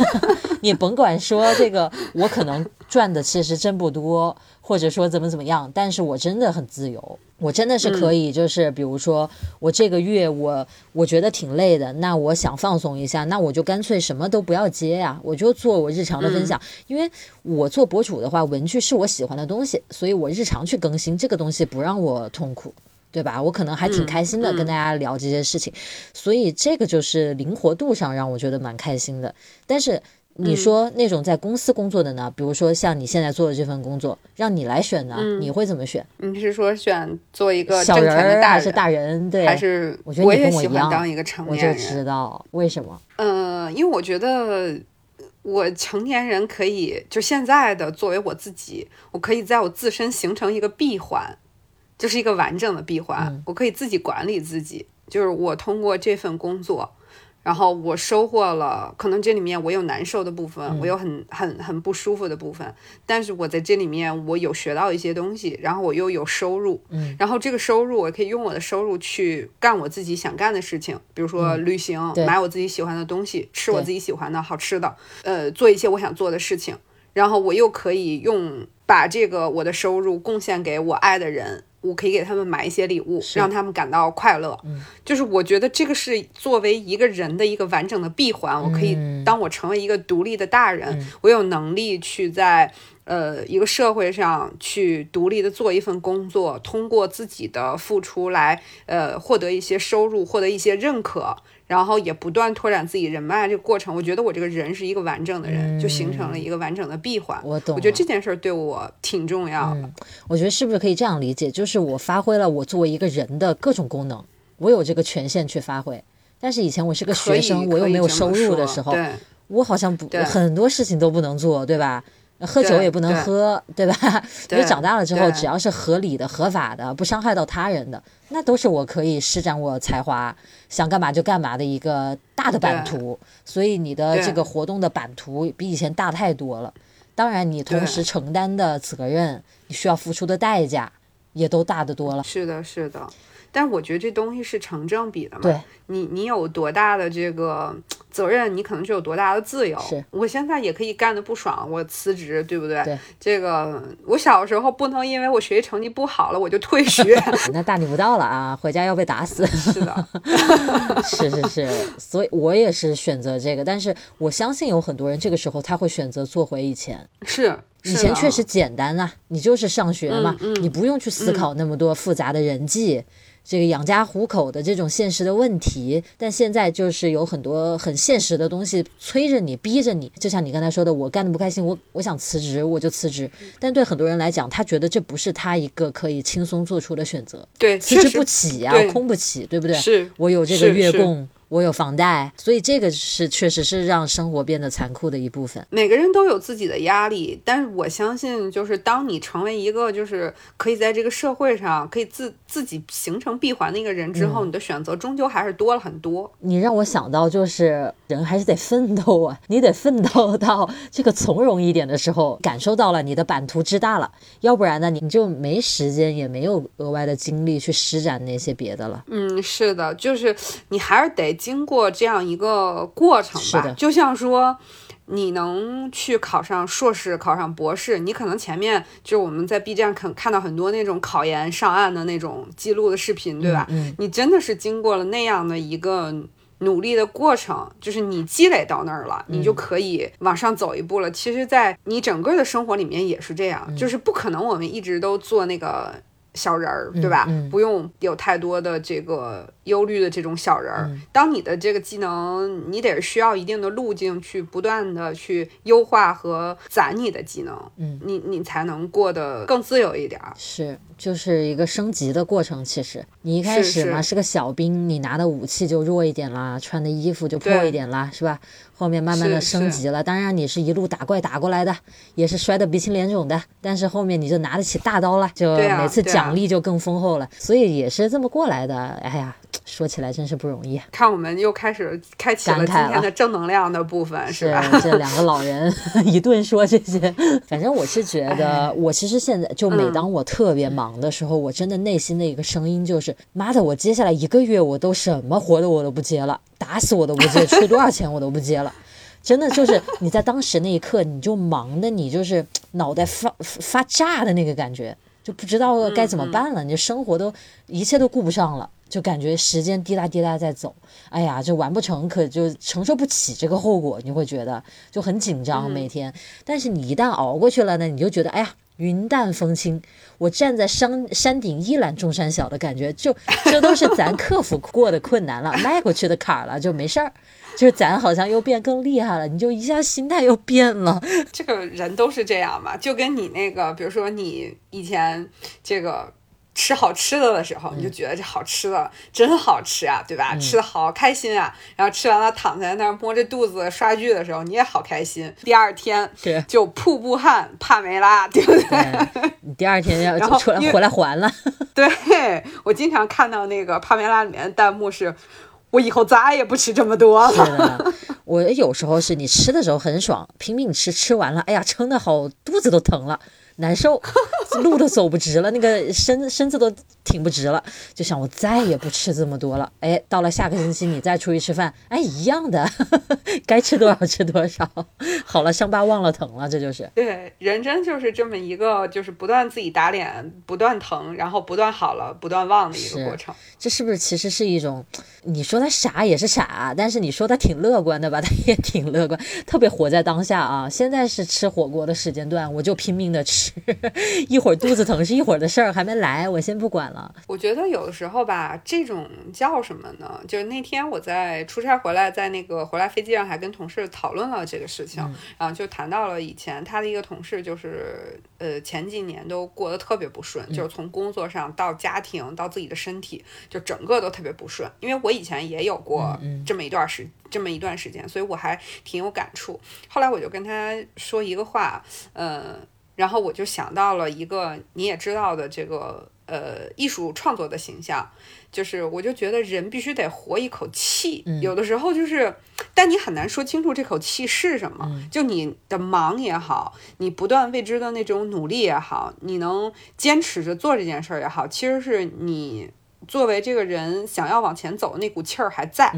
你甭管说这个，我可能赚的其实真不多，或者说怎么怎么样，但是我真的很自由，我真的是可以，就是比如说我这个月我我觉得挺累的，那我想放松一下，那我就干脆什么都不要接呀，我就做我日常的分享，因为我做博主的话，文具是我喜欢的东西，所以我日常去更新这个东西不让我痛苦。对吧？我可能还挺开心的，跟大家聊这些事情，所以这个就是灵活度上让我觉得蛮开心的。但是你说那种在公司工作的呢？比如说像你现在做的这份工作，让你来选呢，你会怎么选？你是说选做一个小人还是大人？对，还是我觉得你跟我一样，当一个成年人。我就知道为什么？嗯，因为我觉得我成年人可以就现在的作为我自己，我可以在我自身形成一个闭环。就是一个完整的闭环，我可以自己管理自己。就是我通过这份工作，然后我收获了，可能这里面我有难受的部分，我有很很很不舒服的部分，但是我在这里面我有学到一些东西，然后我又有收入，然后这个收入我可以用我的收入去干我自己想干的事情，比如说旅行，买我自己喜欢的东西，吃我自己喜欢的好吃的，呃，做一些我想做的事情，然后我又可以用把这个我的收入贡献给我爱的人。我可以给他们买一些礼物，让他们感到快乐。嗯，就是我觉得这个是作为一个人的一个完整的闭环。我可以当我成为一个独立的大人，我有能力去在呃一个社会上去独立的做一份工作，通过自己的付出来呃获得一些收入，获得一些认可。然后也不断拓展自己人脉这个过程，我觉得我这个人是一个完整的人，就形成了一个完整的闭环。我懂。我觉得这件事儿对我挺重要的。我觉得是不是可以这样理解，就是我发挥了我作为一个人的各种功能，我有这个权限去发挥。但是以前我是个学生，我又没有收入的时候，我好像不很多事情都不能做，对吧？喝酒也不能喝，对吧？因为长大了之后，只要是合理的、合法的，不伤害到他人的，那都是我可以施展我才华、想干嘛就干嘛的一个大的版图。所以你的这个活动的版图比以前大太多了。当然，你同时承担的责任，你需要付出的代价也都大得多了。是的，是的。但我觉得这东西是成正比的嘛。对，你你有多大的这个。责任，你可能就有多大的自由。是我现在也可以干的不爽，我辞职，对不对？对，这个我小时候不能因为我学习成绩不好了我就退学，那大逆不道了啊！回家要被打死。是的，是是是，所以我也是选择这个，但是我相信有很多人这个时候他会选择做回以前。是，以前确实简单啊，你就是上学嘛，你不用去思考那么多复杂的人际。这个养家糊口的这种现实的问题，但现在就是有很多很现实的东西催着你、逼着你。就像你刚才说的，我干的不开心，我我想辞职，我就辞职。但对很多人来讲，他觉得这不是他一个可以轻松做出的选择。对，辞职不起呀，空不起，对不对？是我有这个月供。我有房贷，所以这个是确实是让生活变得残酷的一部分。每个人都有自己的压力，但是我相信，就是当你成为一个就是可以在这个社会上可以自自己形成闭环的一个人之后，你的选择终究还是多了很多。你让我想到，就是人还是得奋斗啊，你得奋斗到这个从容一点的时候，感受到了你的版图之大了，要不然呢，你就没时间，也没有额外的精力去施展那些别的了。嗯，是的，就是你还是得。经过这样一个过程吧，就像说，你能去考上硕士，考上博士，你可能前面就我们在 B 站看看到很多那种考研上岸的那种记录的视频，对吧？你真的是经过了那样的一个努力的过程，就是你积累到那儿了，你就可以往上走一步了。其实，在你整个的生活里面也是这样，就是不可能我们一直都做那个小人儿，对吧？不用有太多的这个。忧虑的这种小人儿，当你的这个技能，你得需要一定的路径去不断的去优化和攒你的技能，嗯，你你才能过得更自由一点儿。是，就是一个升级的过程。其实你一开始嘛是个小兵，你拿的武器就弱一点啦，穿的衣服就破一点啦，是吧？后面慢慢的升级了，当然你是一路打怪打过来的，也是摔得鼻青脸肿的，但是后面你就拿得起大刀了，就每次奖励就更丰厚了，所以也是这么过来的。哎呀。说起来真是不容易。看我们又开始开启了今天的正能量的部分，是吧？这两个老人一顿说这些，反正我是觉得，我其实现在就每当我特别忙的时候，我真的内心的一个声音就是：妈的，我接下来一个月我都什么活的我都不接了，打死我都不接，出多少钱我都不接了。真的就是你在当时那一刻，你就忙的你就是脑袋发发炸的那个感觉，就不知道该怎么办了，你就生活都一切都顾不上了，就感觉时间滴答滴答在走，哎呀，就完不成，可就承受不起这个后果，你会觉得就很紧张每天。但是你一旦熬过去了呢，你就觉得哎呀，云淡风轻，我站在山山顶一览众山小的感觉，就这都是咱克服过的困难了，迈过去的坎儿了，就没事儿。就是咱好像又变更厉害了，你就一下心态又变了。这个人都是这样嘛，就跟你那个，比如说你以前这个吃好吃的的时候，你就觉得这好吃的真好吃啊，对吧？吃的好开心啊。然后吃完了躺在那儿摸着肚子刷剧的时候，你也好开心。第二天就瀑布汗帕梅拉，对不对？你第二天要 出来回来还了。对我经常看到那个帕梅拉里面的弹幕是。我以后再也不吃这么多了。是的，我有时候是你吃的时候很爽，拼命吃，吃完了，哎呀，撑的好，肚子都疼了。难受，路都走不直了，那个身身子都挺不直了，就想我再也不吃这么多了。哎，到了下个星期你再出去吃饭，哎，一样的，该吃多少吃多少。好了，伤疤忘了疼了，这就是。对，人真就是这么一个，就是不断自己打脸，不断疼，然后不断好了，不断忘的一个过程。这是不是其实是一种，你说他傻也是傻，但是你说他挺乐观的吧，他也挺乐观，特别活在当下啊。现在是吃火锅的时间段，我就拼命的吃。一会儿肚子疼是一会儿的事儿，还没来，我先不管了。我觉得有的时候吧，这种叫什么呢？就是那天我在出差回来，在那个回来飞机上还跟同事讨论了这个事情，然后就谈到了以前他的一个同事，就是呃前几年都过得特别不顺，就是从工作上到家庭到自己的身体，就整个都特别不顺。因为我以前也有过这么一段时这么一段时间，所以我还挺有感触。后来我就跟他说一个话，呃。然后我就想到了一个你也知道的这个呃艺术创作的形象，就是我就觉得人必须得活一口气，有的时候就是，但你很难说清楚这口气是什么。就你的忙也好，你不断未知的那种努力也好，你能坚持着做这件事儿也好，其实是你作为这个人想要往前走的那股气儿还在。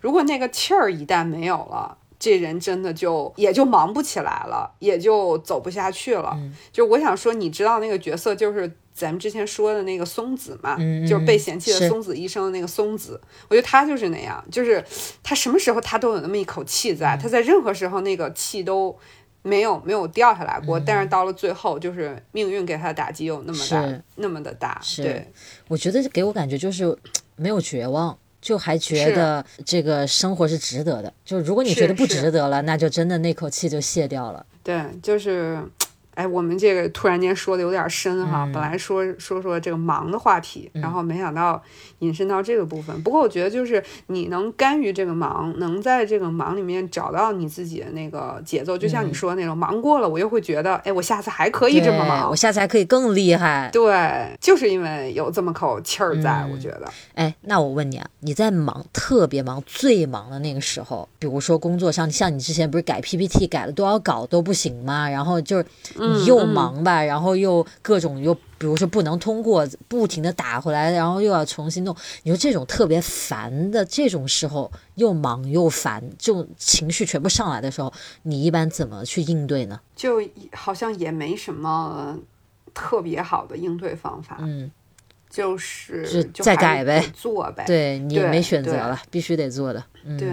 如果那个气儿一旦没有了。这人真的就也就忙不起来了，也就走不下去了。就我想说，你知道那个角色就是咱们之前说的那个松子嘛，就是被嫌弃的松子医生的那个松子。我觉得他就是那样，就是他什么时候他都有那么一口气在，他在任何时候那个气都没有没有掉下来过。但是到了最后，就是命运给他的打击有那么大，那么的大。对，我觉得给我感觉就是没有绝望。就还觉得这个生活是值得的，就如果你觉得不值得了，那就真的那口气就泄掉了。对，就是。哎，我们这个突然间说的有点深哈，本来说说说这个忙的话题，然后没想到引申到这个部分。不过我觉得就是你能甘于这个忙，能在这个忙里面找到你自己的那个节奏，就像你说的那种，忙过了我又会觉得，哎，我下次还可以这么忙，我下次还可以更厉害。对，就是因为有这么口气儿在，我觉得。哎，那我问你啊，你在忙特别忙、最忙的那个时候，比如说工作上，像你之前不是改 PPT 改了多少稿都不行吗？然后就是。你又忙吧，然后又各种又，比如说不能通过，不停的打回来，然后又要重新弄。你说这种特别烦的这种时候，又忙又烦，这种情绪全部上来的时候，你一般怎么去应对呢？就好像也没什么特别好的应对方法，嗯，就是再改呗，做呗，对你没选择了，必须得做的，对。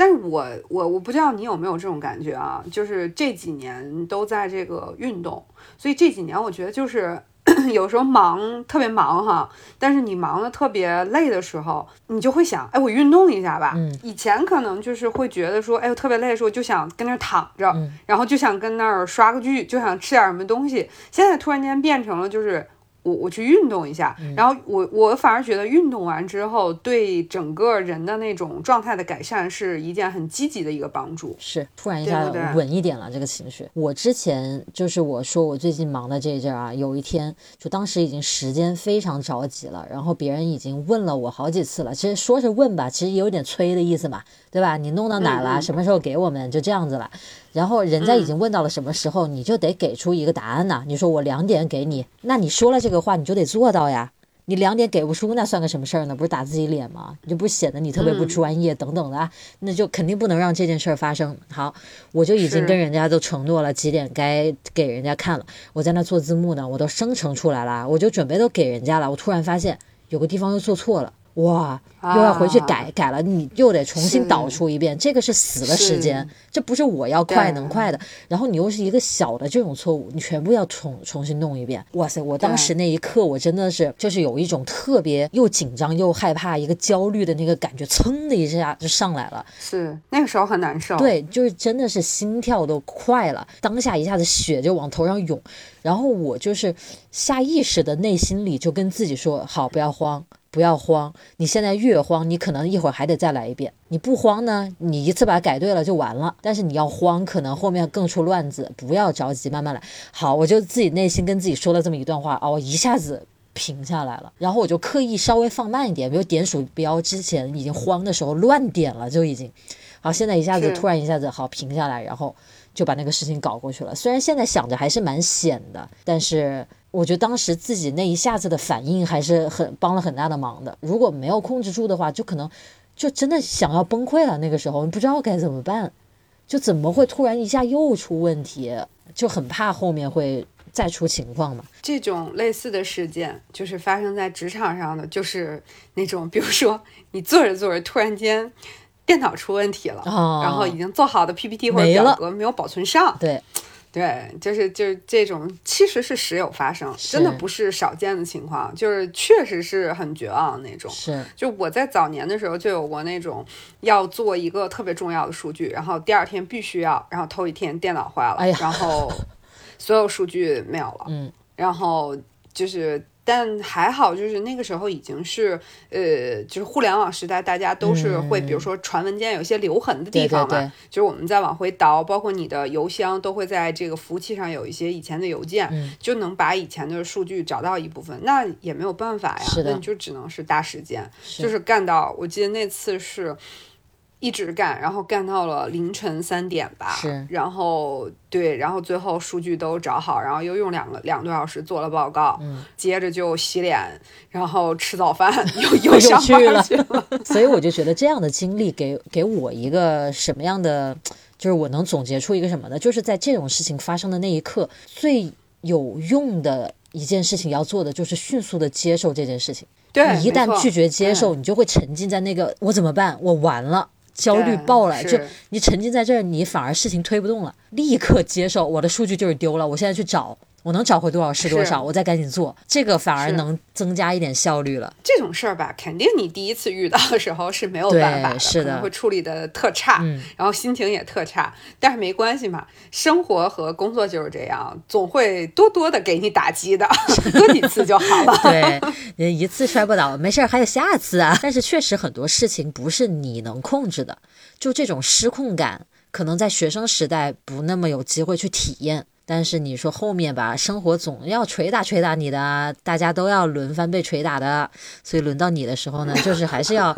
但是我我我不知道你有没有这种感觉啊，就是这几年都在这个运动，所以这几年我觉得就是 有时候忙特别忙哈，但是你忙的特别累的时候，你就会想，哎，我运动一下吧。以前可能就是会觉得说，哎，我特别累的时候就想跟那儿躺着，然后就想跟那儿刷个剧，就想吃点什么东西。现在突然间变成了就是。我我去运动一下，然后我我反而觉得运动完之后，对整个人的那种状态的改善是一件很积极的一个帮助。是，突然一下稳一点了这个情绪。我之前就是我说我最近忙的这一阵啊，有一天就当时已经时间非常着急了，然后别人已经问了我好几次了，其实说是问吧，其实也有点催的意思嘛，对吧？你弄到哪了？什么时候给我们？就这样子了。然后人家已经问到了什么时候，你就得给出一个答案呐。你说我两点给你，那你说了这。个话你就得做到呀！你两点给不出，那算个什么事儿呢？不是打自己脸吗？你就不显得你特别不专业等等的啊？那就肯定不能让这件事儿发生。好，我就已经跟人家都承诺了几点该给人家看了。我在那做字幕呢，我都生成出来了，我就准备都给人家了。我突然发现有个地方又做错了。哇，又要回去改改了，你又得重新导出一遍，这个是死的时间，这不是我要快能快的。然后你又是一个小的这种错误，你全部要重重新弄一遍。哇塞，我当时那一刻，我真的是就是有一种特别又紧张又害怕、一个焦虑的那个感觉，噌的一下就上来了。是那个时候很难受。对，就是真的是心跳都快了，当下一下子血就往头上涌，然后我就是下意识的内心里就跟自己说：好，不要慌。不要慌，你现在越慌，你可能一会儿还得再来一遍。你不慌呢，你一次把它改对了就完了。但是你要慌，可能后面更出乱子。不要着急，慢慢来。好，我就自己内心跟自己说了这么一段话啊，我一下子平下来了。然后我就刻意稍微放慢一点，比如点鼠标之前已经慌的时候乱点了，就已经好。现在一下子突然一下子好平下来，然后就把那个事情搞过去了。虽然现在想着还是蛮险的，但是。我觉得当时自己那一下子的反应还是很帮了很大的忙的。如果没有控制住的话，就可能就真的想要崩溃了。那个时候不知道该怎么办，就怎么会突然一下又出问题，就很怕后面会再出情况嘛。这种类似的事件就是发生在职场上的，就是那种比如说你做着做着突然间电脑出问题了，然后已经做好的 PPT 或者表格没有保存上。对。对，就是就是这种，其实是时有发生，真的不是少见的情况，就是确实是很绝望的那种。是，就我在早年的时候就有过那种要做一个特别重要的数据，然后第二天必须要，然后头一天电脑坏了，然后 所有数据没有了，嗯，然后就是。但还好，就是那个时候已经是，呃，就是互联网时代，大家都是会，比如说传文件有些留痕的地方嘛，就是我们再往回倒，包括你的邮箱都会在这个服务器上有一些以前的邮件，就能把以前的数据找到一部分。那也没有办法呀，那你就只能是搭时间，就是干到，我记得那次是。一直干，然后干到了凌晨三点吧。是，然后对，然后最后数据都找好，然后又用两个两个多小时做了报告。嗯，接着就洗脸，然后吃早饭，又又上班去了。所以我就觉得这样的经历给给我一个什么样的，就是我能总结出一个什么呢？就是在这种事情发生的那一刻，最有用的一件事情要做的就是迅速的接受这件事情。对，你一旦拒绝接受，你就会沉浸在那个我怎么办？我完了。焦虑爆了，就你沉浸在这儿，你反而事情推不动了。立刻接受我的数据就是丢了，我现在去找。我能找回多少是多少，我再赶紧做，这个反而能增加一点效率了。这种事儿吧，肯定你第一次遇到的时候是没有办法的，是的，会处理的特差，然后心情也特差。但是没关系嘛，生活和工作就是这样，总会多多的给你打击的，多几次就好了。对，一次摔不倒，没事儿，还有下次啊。但是确实很多事情不是你能控制的，就这种失控感，可能在学生时代不那么有机会去体验。但是你说后面吧，生活总要捶打捶打你的，大家都要轮番被捶打的，所以轮到你的时候呢，就是还是要，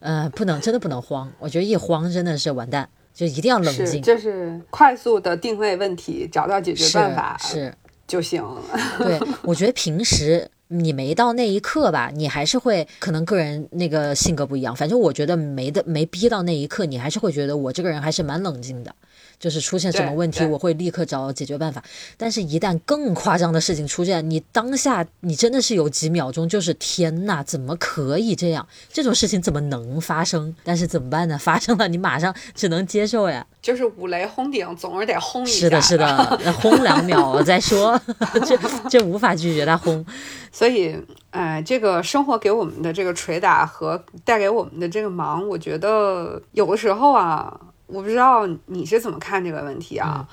呃，不能真的不能慌，我觉得一慌真的是完蛋，就一定要冷静，就是快速的定位问题，找到解决办法是就行。对，我觉得平时你没到那一刻吧，你还是会可能个人那个性格不一样，反正我觉得没的没逼到那一刻，你还是会觉得我这个人还是蛮冷静的。就是出现什么问题，我会立刻找解决办法。但是，一旦更夸张的事情出现，你当下你真的是有几秒钟，就是天呐，怎么可以这样？这种事情怎么能发生？但是怎么办呢？发生了，你马上只能接受呀。就是五雷轰顶，总是得轰一下。是的，是的，轰两秒再说，这这无法拒绝他轰。所以，哎，这个生活给我们的这个捶打和带给我们的这个忙，我觉得有的时候啊。我不知道你是怎么看这个问题啊？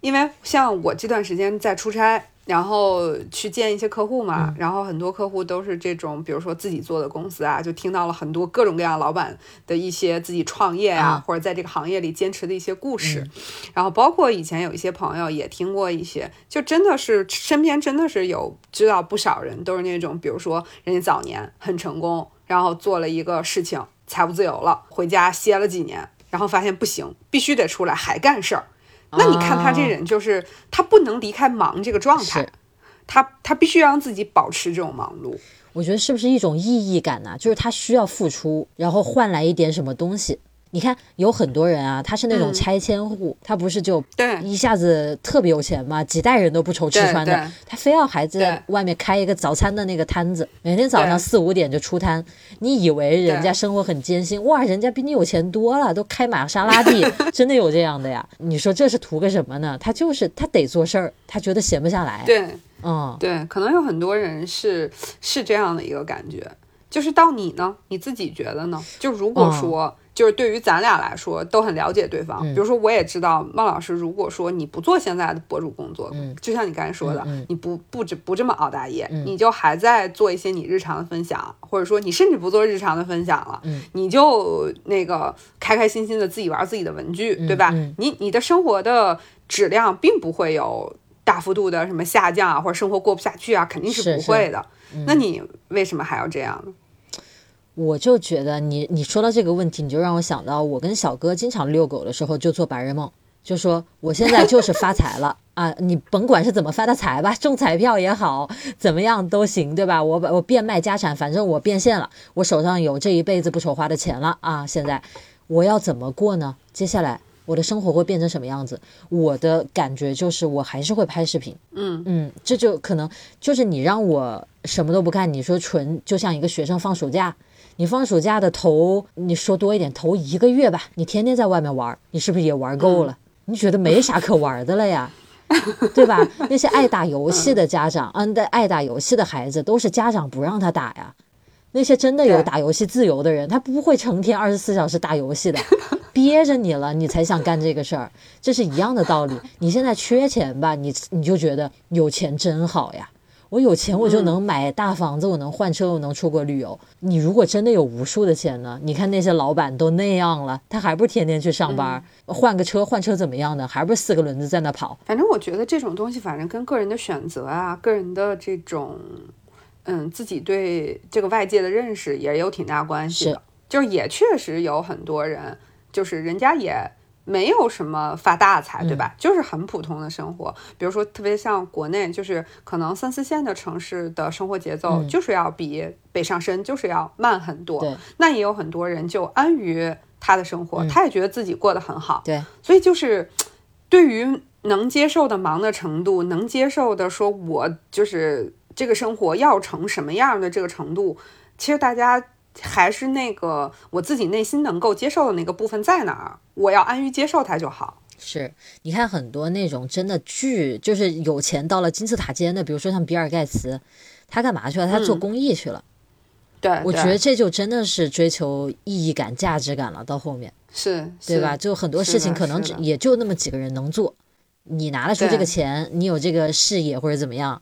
因为像我这段时间在出差，然后去见一些客户嘛，然后很多客户都是这种，比如说自己做的公司啊，就听到了很多各种各样老板的一些自己创业啊，或者在这个行业里坚持的一些故事。然后包括以前有一些朋友也听过一些，就真的是身边真的是有知道不少人都是那种，比如说人家早年很成功，然后做了一个事情，财务自由了，回家歇了几年，然后发现不行，必须得出来还干事儿。那你看他这人，就是他不能离开忙这个状态，他他必须让自己保持这种忙碌。我觉得是不是一种意义感呢？就是他需要付出，然后换来一点什么东西。你看，有很多人啊，他是那种拆迁户，他不是就一下子特别有钱嘛，几代人都不愁吃穿的，他非要孩子在外面开一个早餐的那个摊子，每天早上四五点就出摊。你以为人家生活很艰辛？哇，人家比你有钱多了，都开玛莎拉蒂，真的有这样的呀？你说这是图个什么呢？他就是他得做事儿，他觉得闲不下来。对，嗯，对，可能有很多人是是这样的一个感觉，就是到你呢，你自己觉得呢？就如果说。就是对于咱俩来说都很了解对方，比如说我也知道孟老师，如果说你不做现在的博主工作，就像你刚才说的，你不不不不这么熬大夜，你就还在做一些你日常的分享，或者说你甚至不做日常的分享了，你就那个开开心心的自己玩自己的文具，对吧？你你的生活的质量并不会有大幅度的什么下降啊，或者生活过不下去啊，肯定是不会的。那你为什么还要这样呢？我就觉得你你说到这个问题，你就让我想到我跟小哥经常遛狗的时候就做白日梦，就说我现在就是发财了 啊！你甭管是怎么发的财吧，中彩票也好，怎么样都行，对吧？我把我变卖家产，反正我变现了，我手上有这一辈子不愁花的钱了啊！现在我要怎么过呢？接下来我的生活会变成什么样子？我的感觉就是我还是会拍视频，嗯嗯，这就可能就是你让我什么都不干，你说纯就像一个学生放暑假。你放暑假的头，你说多一点，头一个月吧，你天天在外面玩，你是不是也玩够了？你觉得没啥可玩的了呀，对吧？那些爱打游戏的家长，嗯，的爱打游戏的孩子，都是家长不让他打呀。那些真的有打游戏自由的人，他不会成天二十四小时打游戏的，憋着你了，你才想干这个事儿，这是一样的道理。你现在缺钱吧，你你就觉得有钱真好呀。我有钱，我就能买大房子，我能换车，我能出国旅游。你如果真的有无数的钱呢？你看那些老板都那样了，他还不是天天去上班，换个车换车怎么样呢？还不是四个轮子在那跑？反正我觉得这种东西，反正跟个人的选择啊，个人的这种，嗯，自己对这个外界的认识也有挺大关系的。就是也确实有很多人，就是人家也。没有什么发大财，对吧？就是很普通的生活。比如说，特别像国内，就是可能三四线的城市的生活节奏，就是要比北上深就是要慢很多。那也有很多人就安于他的生活，他也觉得自己过得很好。对，所以就是对于能接受的忙的程度，能接受的说，我就是这个生活要成什么样的这个程度，其实大家。还是那个我自己内心能够接受的那个部分在哪儿，我要安于接受它就好。是，你看很多那种真的巨就是有钱到了金字塔尖的，比如说像比尔盖茨，他干嘛去了？他做公益去了。对，我觉得这就真的是追求意义感、价值感了。到后面是，对吧？就很多事情可能也就那么几个人能做，你拿得出这个钱，你有这个事业或者怎么样。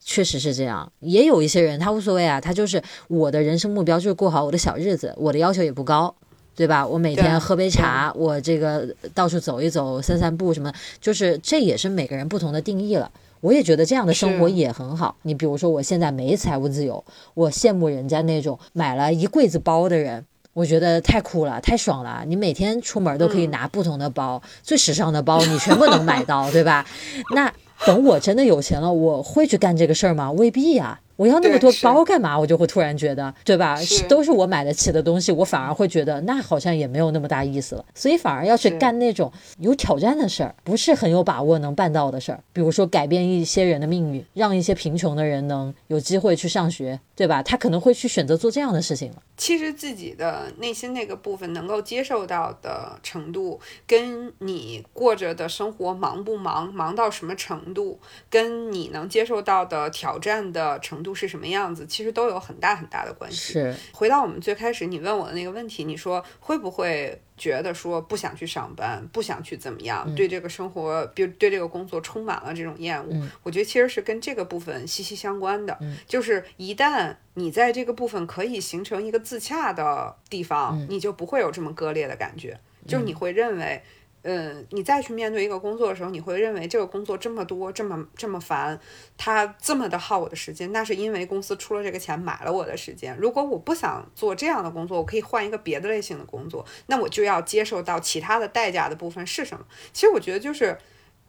确实是这样，也有一些人他无所谓啊，他就是我的人生目标就是过好我的小日子，我的要求也不高，对吧？我每天喝杯茶，我这个到处走一走、散散步什么，就是这也是每个人不同的定义了。我也觉得这样的生活也很好。你比如说，我现在没财务自由，我羡慕人家那种买了一柜子包的人，我觉得太酷了，太爽了。你每天出门都可以拿不同的包，最时尚的包你全部能买到，对吧？那。等我真的有钱了，我会去干这个事儿吗？未必呀。我要那么多包干嘛？我就会突然觉得，对吧？是都是我买得起的东西，我反而会觉得那好像也没有那么大意思了。所以反而要去干那种有挑战的事儿，不是很有把握能办到的事儿。比如说改变一些人的命运，让一些贫穷的人能有机会去上学，对吧？他可能会去选择做这样的事情了。其实自己的内心那个部分能够接受到的程度，跟你过着的生活忙不忙，忙到什么程度，跟你能接受到的挑战的程度。度是什么样子，其实都有很大很大的关系。是，回到我们最开始你问我的那个问题，你说会不会觉得说不想去上班，不想去怎么样，对这个生活，比如对这个工作充满了这种厌恶？我觉得其实是跟这个部分息息相关的。就是一旦你在这个部分可以形成一个自洽的地方，你就不会有这么割裂的感觉，就是你会认为。嗯，你再去面对一个工作的时候，你会认为这个工作这么多，这么这么烦，它这么的耗我的时间，那是因为公司出了这个钱买了我的时间。如果我不想做这样的工作，我可以换一个别的类型的工作，那我就要接受到其他的代价的部分是什么？其实我觉得就是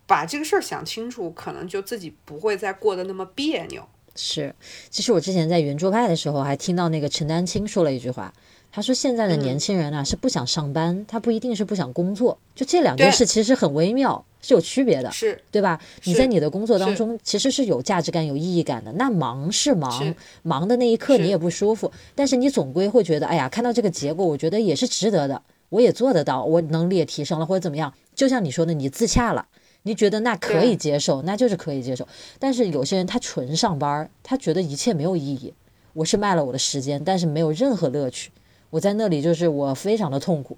把这个事儿想清楚，可能就自己不会再过得那么别扭。是，其实我之前在圆桌派的时候，还听到那个陈丹青说了一句话。他说：“现在的年轻人啊，是不想上班，他不一定是不想工作，就这两件事其实很微妙，是有区别的，是对吧？你在你的工作当中其实是有价值感、有意义感的。那忙是忙，忙的那一刻你也不舒服，但是你总归会觉得，哎呀，看到这个结果，我觉得也是值得的，我也做得到，我能力也提升了，或者怎么样。就像你说的，你自洽了，你觉得那可以接受，那就是可以接受。但是有些人他纯上班，他觉得一切没有意义，我是卖了我的时间，但是没有任何乐趣。”我在那里就是我非常的痛苦，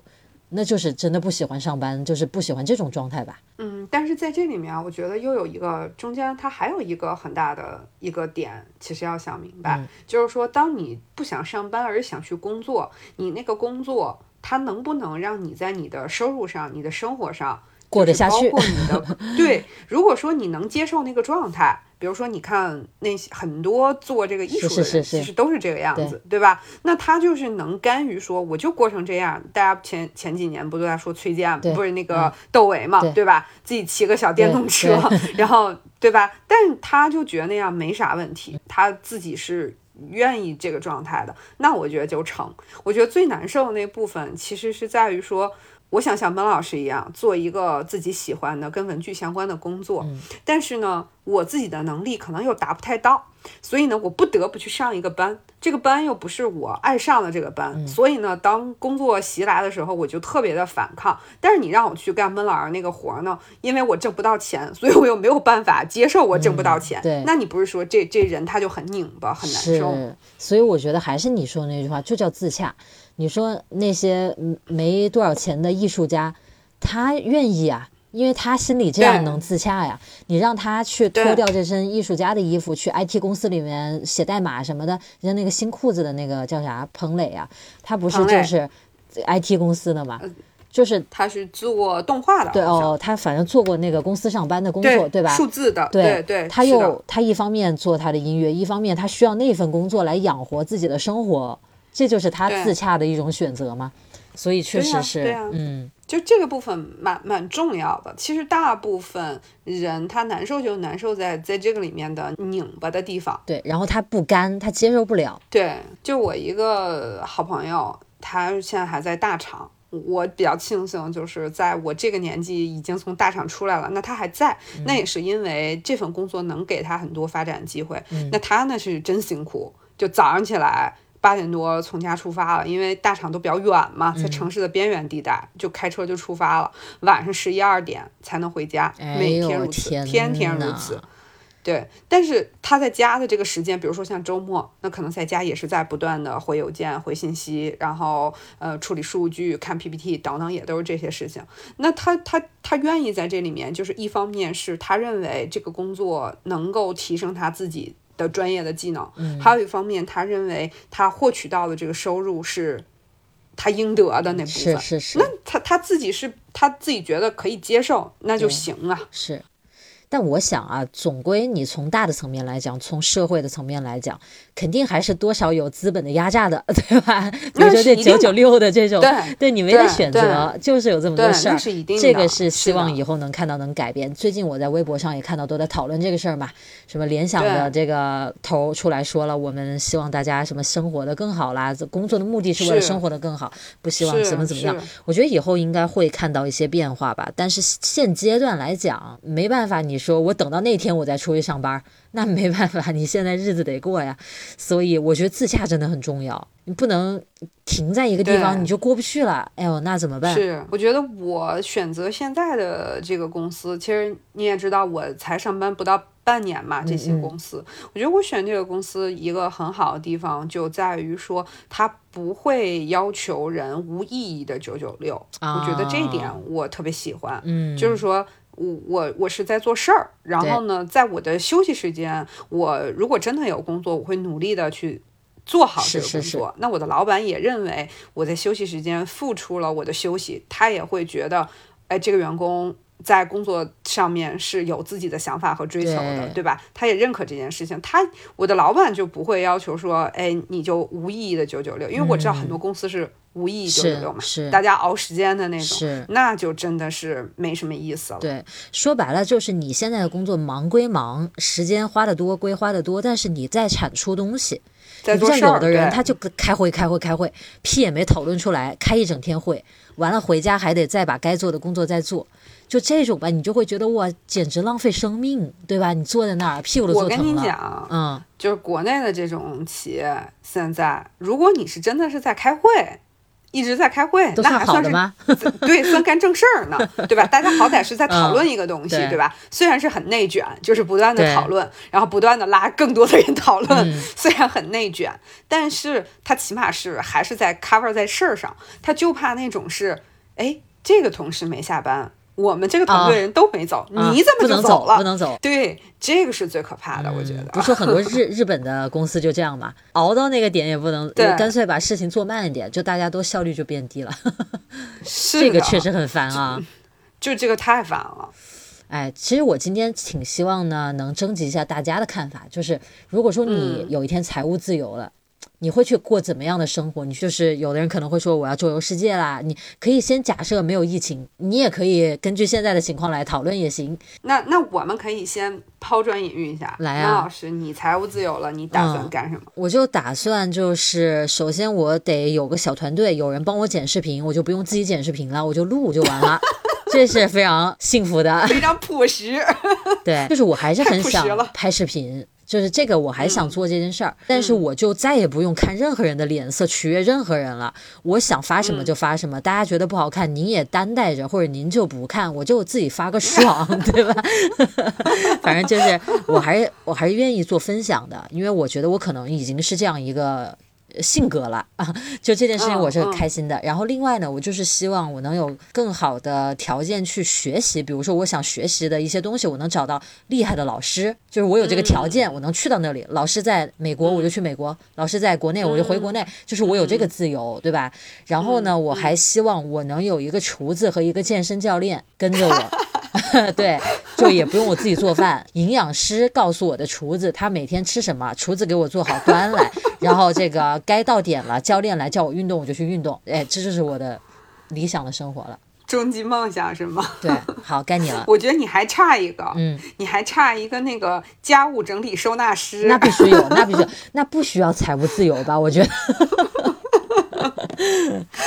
那就是真的不喜欢上班，就是不喜欢这种状态吧。嗯，但是在这里面，我觉得又有一个中间，它还有一个很大的一个点，其实要想明白，就是说，当你不想上班而想去工作，你那个工作它能不能让你在你的收入上、你的生活上过得下去？包括你的 对，如果说你能接受那个状态。比如说，你看那些很多做这个艺术的人，其实都是这个样子，对吧？那他就是能甘于说，我就过成这样。大家前前几年不都在说崔健，不是那个窦唯嘛，对吧？自己骑个小电动车，然后对吧？但他就觉得那样没啥问题，他自己是愿意这个状态的。那我觉得就成。我觉得最难受的那部分，其实是在于说。我想像温老师一样做一个自己喜欢的跟文具相关的工作，但是呢，我自己的能力可能又达不太到，所以呢，我不得不去上一个班。这个班又不是我爱上的这个班，所以呢，当工作袭来的时候，我就特别的反抗。但是你让我去干温老师那个活呢，因为我挣不到钱，所以我又没有办法接受我挣不到钱。对，那你不是说这这人他就很拧巴，很难受？所以我觉得还是你说的那句话，就叫自洽。你说那些没多少钱的艺术家，他愿意啊，因为他心里这样能自洽呀。你让他去脱掉这身艺术家的衣服，去 IT 公司里面写代码什么的，人家那个新裤子的那个叫啥彭磊啊，他不是就是 IT 公司的嘛，就是他是做动画的，对哦，他反正做过那个公司上班的工作，对吧？数字的，对对。他又他一方面做他的音乐，一方面他需要那份工作来养活自己的生活。这就是他自洽的一种选择吗？所以确实是，嗯，就这个部分蛮蛮重要的。其实大部分人他难受就难受在在这个里面的拧巴的地方。对，然后他不甘，他接受不了。对，就我一个好朋友，他现在还在大厂。我比较庆幸，就是在我这个年纪已经从大厂出来了。那他还在，那也是因为这份工作能给他很多发展机会。那他呢是真辛苦，就早上起来。八点多从家出发了，因为大厂都比较远嘛，在城市的边缘地带，就开车就出发了。晚上十一二点才能回家，每天如此，天天如此。对，但是他在家的这个时间，比如说像周末，那可能在家也是在不断的回邮件、回信息，然后呃处理数据、看 PPT 等等，也都是这些事情。那他他他愿意在这里面，就是一方面是他认为这个工作能够提升他自己。的专业的技能，还有一方面，他认为他获取到的这个收入是他应得的那部分，是是是。那他他自己是他自己觉得可以接受，那就行啊。是。但我想啊，总归你从大的层面来讲，从社会的层面来讲，肯定还是多少有资本的压榨的，对吧？比如说这九九六的这种，对你没得选择，就是有这么多事儿。这个是希望以后能看到能改变。最近我在微博上也看到都在讨论这个事儿嘛，什么联想的这个头出来说了，我们希望大家什么生活的更好啦，工作的目的是为了生活的更好，不希望怎么怎么样。我觉得以后应该会看到一些变化吧，但是现阶段来讲，没办法，你。说我等到那天我再出去上班，那没办法，你现在日子得过呀。所以我觉得自驾真的很重要，你不能停在一个地方你就过不去了。哎呦，那怎么办？是，我觉得我选择现在的这个公司，其实你也知道，我才上班不到半年嘛，这些公司，我觉得我选这个公司一个很好的地方就在于说，它不会要求人无意义的九九六，我觉得这一点我特别喜欢。嗯，就是说我我我是在做事儿，然后呢，在我的休息时间，我如果真的有工作，我会努力的去做好这个工作。那我的老板也认为我在休息时间付出了我的休息，他也会觉得，哎，这个员工。在工作上面是有自己的想法和追求的，对吧？他也认可这件事情。他我的老板就不会要求说，哎，你就无意义的九九六，因为我知道很多公司是无意义九九六嘛，是大家熬时间的那种，是那就真的是没什么意思了。对，说白了就是你现在的工作忙归忙，时间花的多归花的多，但是你在产出东西。在不像有的人，他就开会开会开会，屁也没讨论出来，开一整天会，完了回家还得再把该做的工作再做。就这种吧，你就会觉得哇，简直浪费生命，对吧？你坐在那儿，屁股都坐疼了。我跟你讲，嗯，就是国内的这种企业，现在如果你是真的是在开会，一直在开会，那还算是对，算干正事儿呢，对吧？大家好歹是在讨论一个东西，对吧？虽然是很内卷，就是不断的讨论，然后不断的拉更多的人讨论，虽然很内卷，但是他起码是还是在 cover 在事儿上，他就怕那种是，哎，这个同事没下班。我们这个团队人都没走，你怎么就走了？不能走，对，这个是最可怕的，我觉得。不是很多日 日本的公司就这样嘛，熬到那个点也不能，干脆把事情做慢一点，就大家都效率就变低了。是 这个确实很烦啊，就这个太烦了。哎，其实我今天挺希望呢，能征集一下大家的看法，就是如果说你有一天财务自由了。你会去过怎么样的生活？你就是有的人可能会说我要周游世界啦。你可以先假设没有疫情，你也可以根据现在的情况来讨论也行。那那我们可以先抛砖引玉一下，来啊，老师，你财务自由了，你打算干什么？我就打算就是首先我得有个小团队，有人帮我剪视频，我就不用自己剪视频了，我就录就完了，这是非常幸福的，非常朴实。对，就是我还是很想拍视频。就是这个，我还想做这件事儿，但是我就再也不用看任何人的脸色，取悦任何人了。我想发什么就发什么，大家觉得不好看，您也担待着，或者您就不看，我就自己发个爽，对吧？反正就是，我还是我还是愿意做分享的，因为我觉得我可能已经是这样一个。性格了啊，就这件事情我是开心的。然后另外呢，我就是希望我能有更好的条件去学习，比如说我想学习的一些东西，我能找到厉害的老师，就是我有这个条件，我能去到那里。老师在美国，我就去美国；老师在国内，我就回国内。就是我有这个自由，对吧？然后呢，我还希望我能有一个厨子和一个健身教练跟着我。对，就也不用我自己做饭，营养师告诉我的厨子他每天吃什么，厨子给我做好端来，然后这个该到点了，教练来叫我运动我就去运动，哎，这就是我的理想的生活了，终极梦想是吗？对，好，该你了。我觉得你还差一个，嗯，你还差一个那个家务整理收纳师，那必须有，那必须，那不需要财务自由吧？我觉得，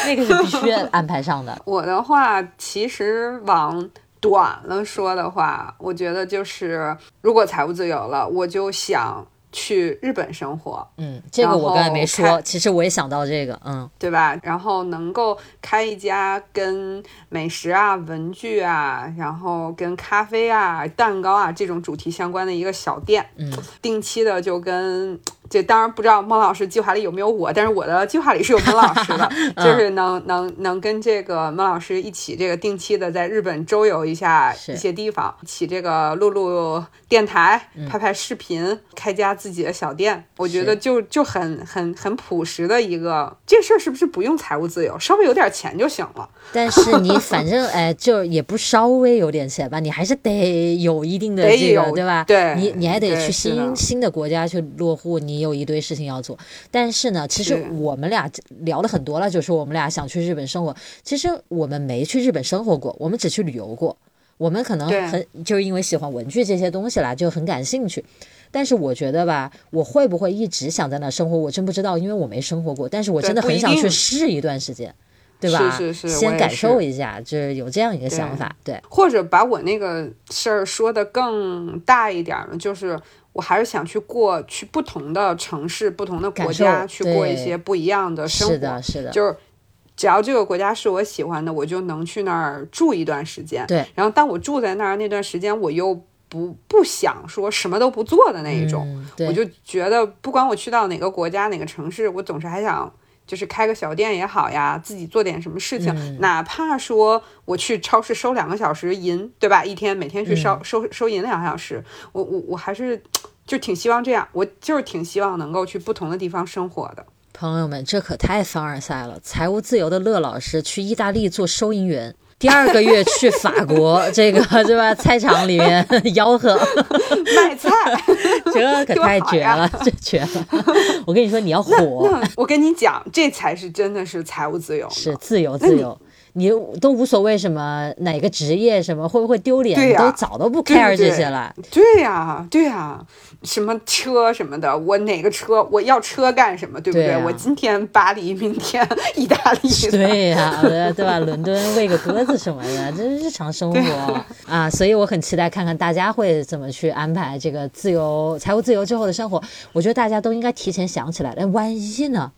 那个是必须安排上的。我的话，其实往。短了说的话，我觉得就是如果财务自由了，我就想去日本生活。嗯，这个我刚才没说，其实我也想到这个，嗯，对吧？然后能够开一家跟美食啊、文具啊，然后跟咖啡啊、蛋糕啊这种主题相关的一个小店，嗯，定期的就跟。这当然不知道孟老师计划里有没有我，但是我的计划里是有孟老师的，就是能能能跟这个孟老师一起这个定期的在日本周游一下一些地方，一起这个录录电台，拍拍视频，开家自己的小店。我觉得就就很很很朴实的一个这事儿，是不是不用财务自由，稍微有点钱就行了？但是你反正 哎，就也不稍微有点钱吧，你还是得有一定的这个对吧？对，你你还得去新新的国家去落户，你。有一堆事情要做，但是呢，其实我们俩聊了很多了，就是我们俩想去日本生活。其实我们没去日本生活过，我们只去旅游过。我们可能很就是因为喜欢文具这些东西啦，就很感兴趣。但是我觉得吧，我会不会一直想在那生活，我真不知道，因为我没生活过。但是我真的很想去试一段时间，对吧？是是是，先感受一下，就是有这样一个想法，对。或者把我那个事儿说的更大一点呢，就是。我还是想去过去不同的城市、不同的国家，去过一些不一样的生活。是的，是的。就是只要这个国家是我喜欢的，我就能去那儿住一段时间。对。然后，当我住在那儿那段时间，我又。不不想说什么都不做的那一种。我就觉得，不管我去到哪个国家、哪个城市，我总是还想。就是开个小店也好呀，自己做点什么事情，哪怕说我去超市收两个小时银，对吧？一天每天去收收收银两个小时，我我我还是就挺希望这样，我就是挺希望能够去不同的地方生活的。朋友们，这可太凡尔赛了！财务自由的乐老师去意大利做收银员。第二个月去法国，这个是吧？菜场里面 吆喝卖菜，这可太绝了，这绝了！我跟你说，你要火，我跟你讲，这才是真的是财务自由，是自由自由。你都无所谓什么哪个职业什么会不会丢脸，都早都不 care 这些了。对呀，对呀，什么车什么的，我哪个车我要车干什么，对不对？我今天巴黎，明天意大利。对呀，对吧？伦敦喂个鸽子什么的，这是日常生活啊。所以我很期待看看大家会怎么去安排这个自由、财务自由之后的生活。我觉得大家都应该提前想起来，哎，万一呢？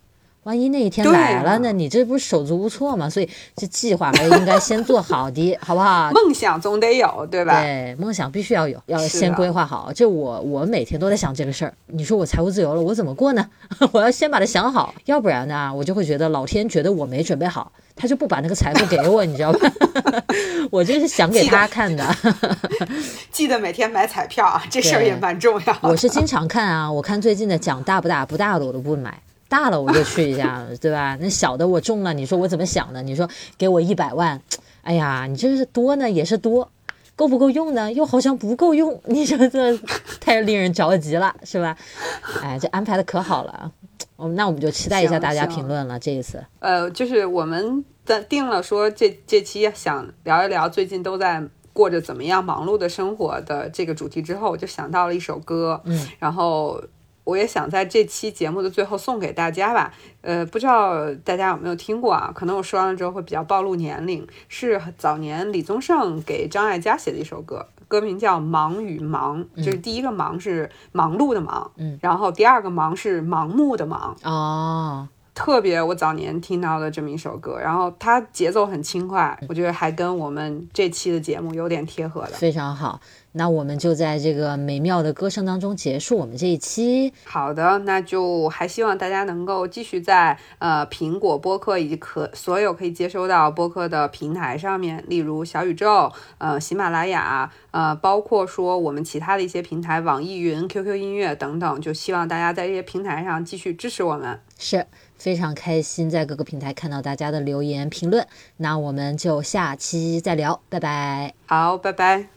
万一那一天来了呢？你这不是手足无措吗？所以这计划还应该先做好的，好不好？梦想总得有，对吧？对，梦想必须要有，要先规划好。这我我每天都在想这个事儿。你说我财务自由了，我怎么过呢？我要先把它想好，要不然呢，我就会觉得老天觉得我没准备好，他就不把那个财富给我，你知道吧？我就是想给他看的。记得每天买彩票啊，这事儿也蛮重要。我是经常看啊，我看最近的奖大不大？不大的我都不买。大了我就去一下，对吧？那小的我中了，你说我怎么想的？你说给我一百万，哎呀，你这是多呢也是多，够不够用呢？又好像不够用，你说这太令人着急了，是吧？哎，这安排的可好了，我们那我们就期待一下大家评论了。这一次，呃，就是我们的定了说这这期想聊一聊最近都在过着怎么样忙碌的生活的这个主题之后，我就想到了一首歌，嗯，然后。我也想在这期节目的最后送给大家吧，呃，不知道大家有没有听过啊？可能我说完了之后会比较暴露年龄，是早年李宗盛给张艾嘉写的一首歌，歌名叫《忙与忙》，就是第一个忙是忙碌的忙，嗯，然后第二个忙是盲目的忙，哦。特别我早年听到的这么一首歌，然后它节奏很轻快，我觉得还跟我们这期的节目有点贴合的，非常好。那我们就在这个美妙的歌声当中结束我们这一期。好的，那就还希望大家能够继续在呃苹果播客以及可所有可以接收到播客的平台上面，例如小宇宙、呃喜马拉雅、呃包括说我们其他的一些平台，网易云、QQ 音乐等等，就希望大家在这些平台上继续支持我们。是。非常开心在各个平台看到大家的留言评论，那我们就下期再聊，拜拜。好，拜拜。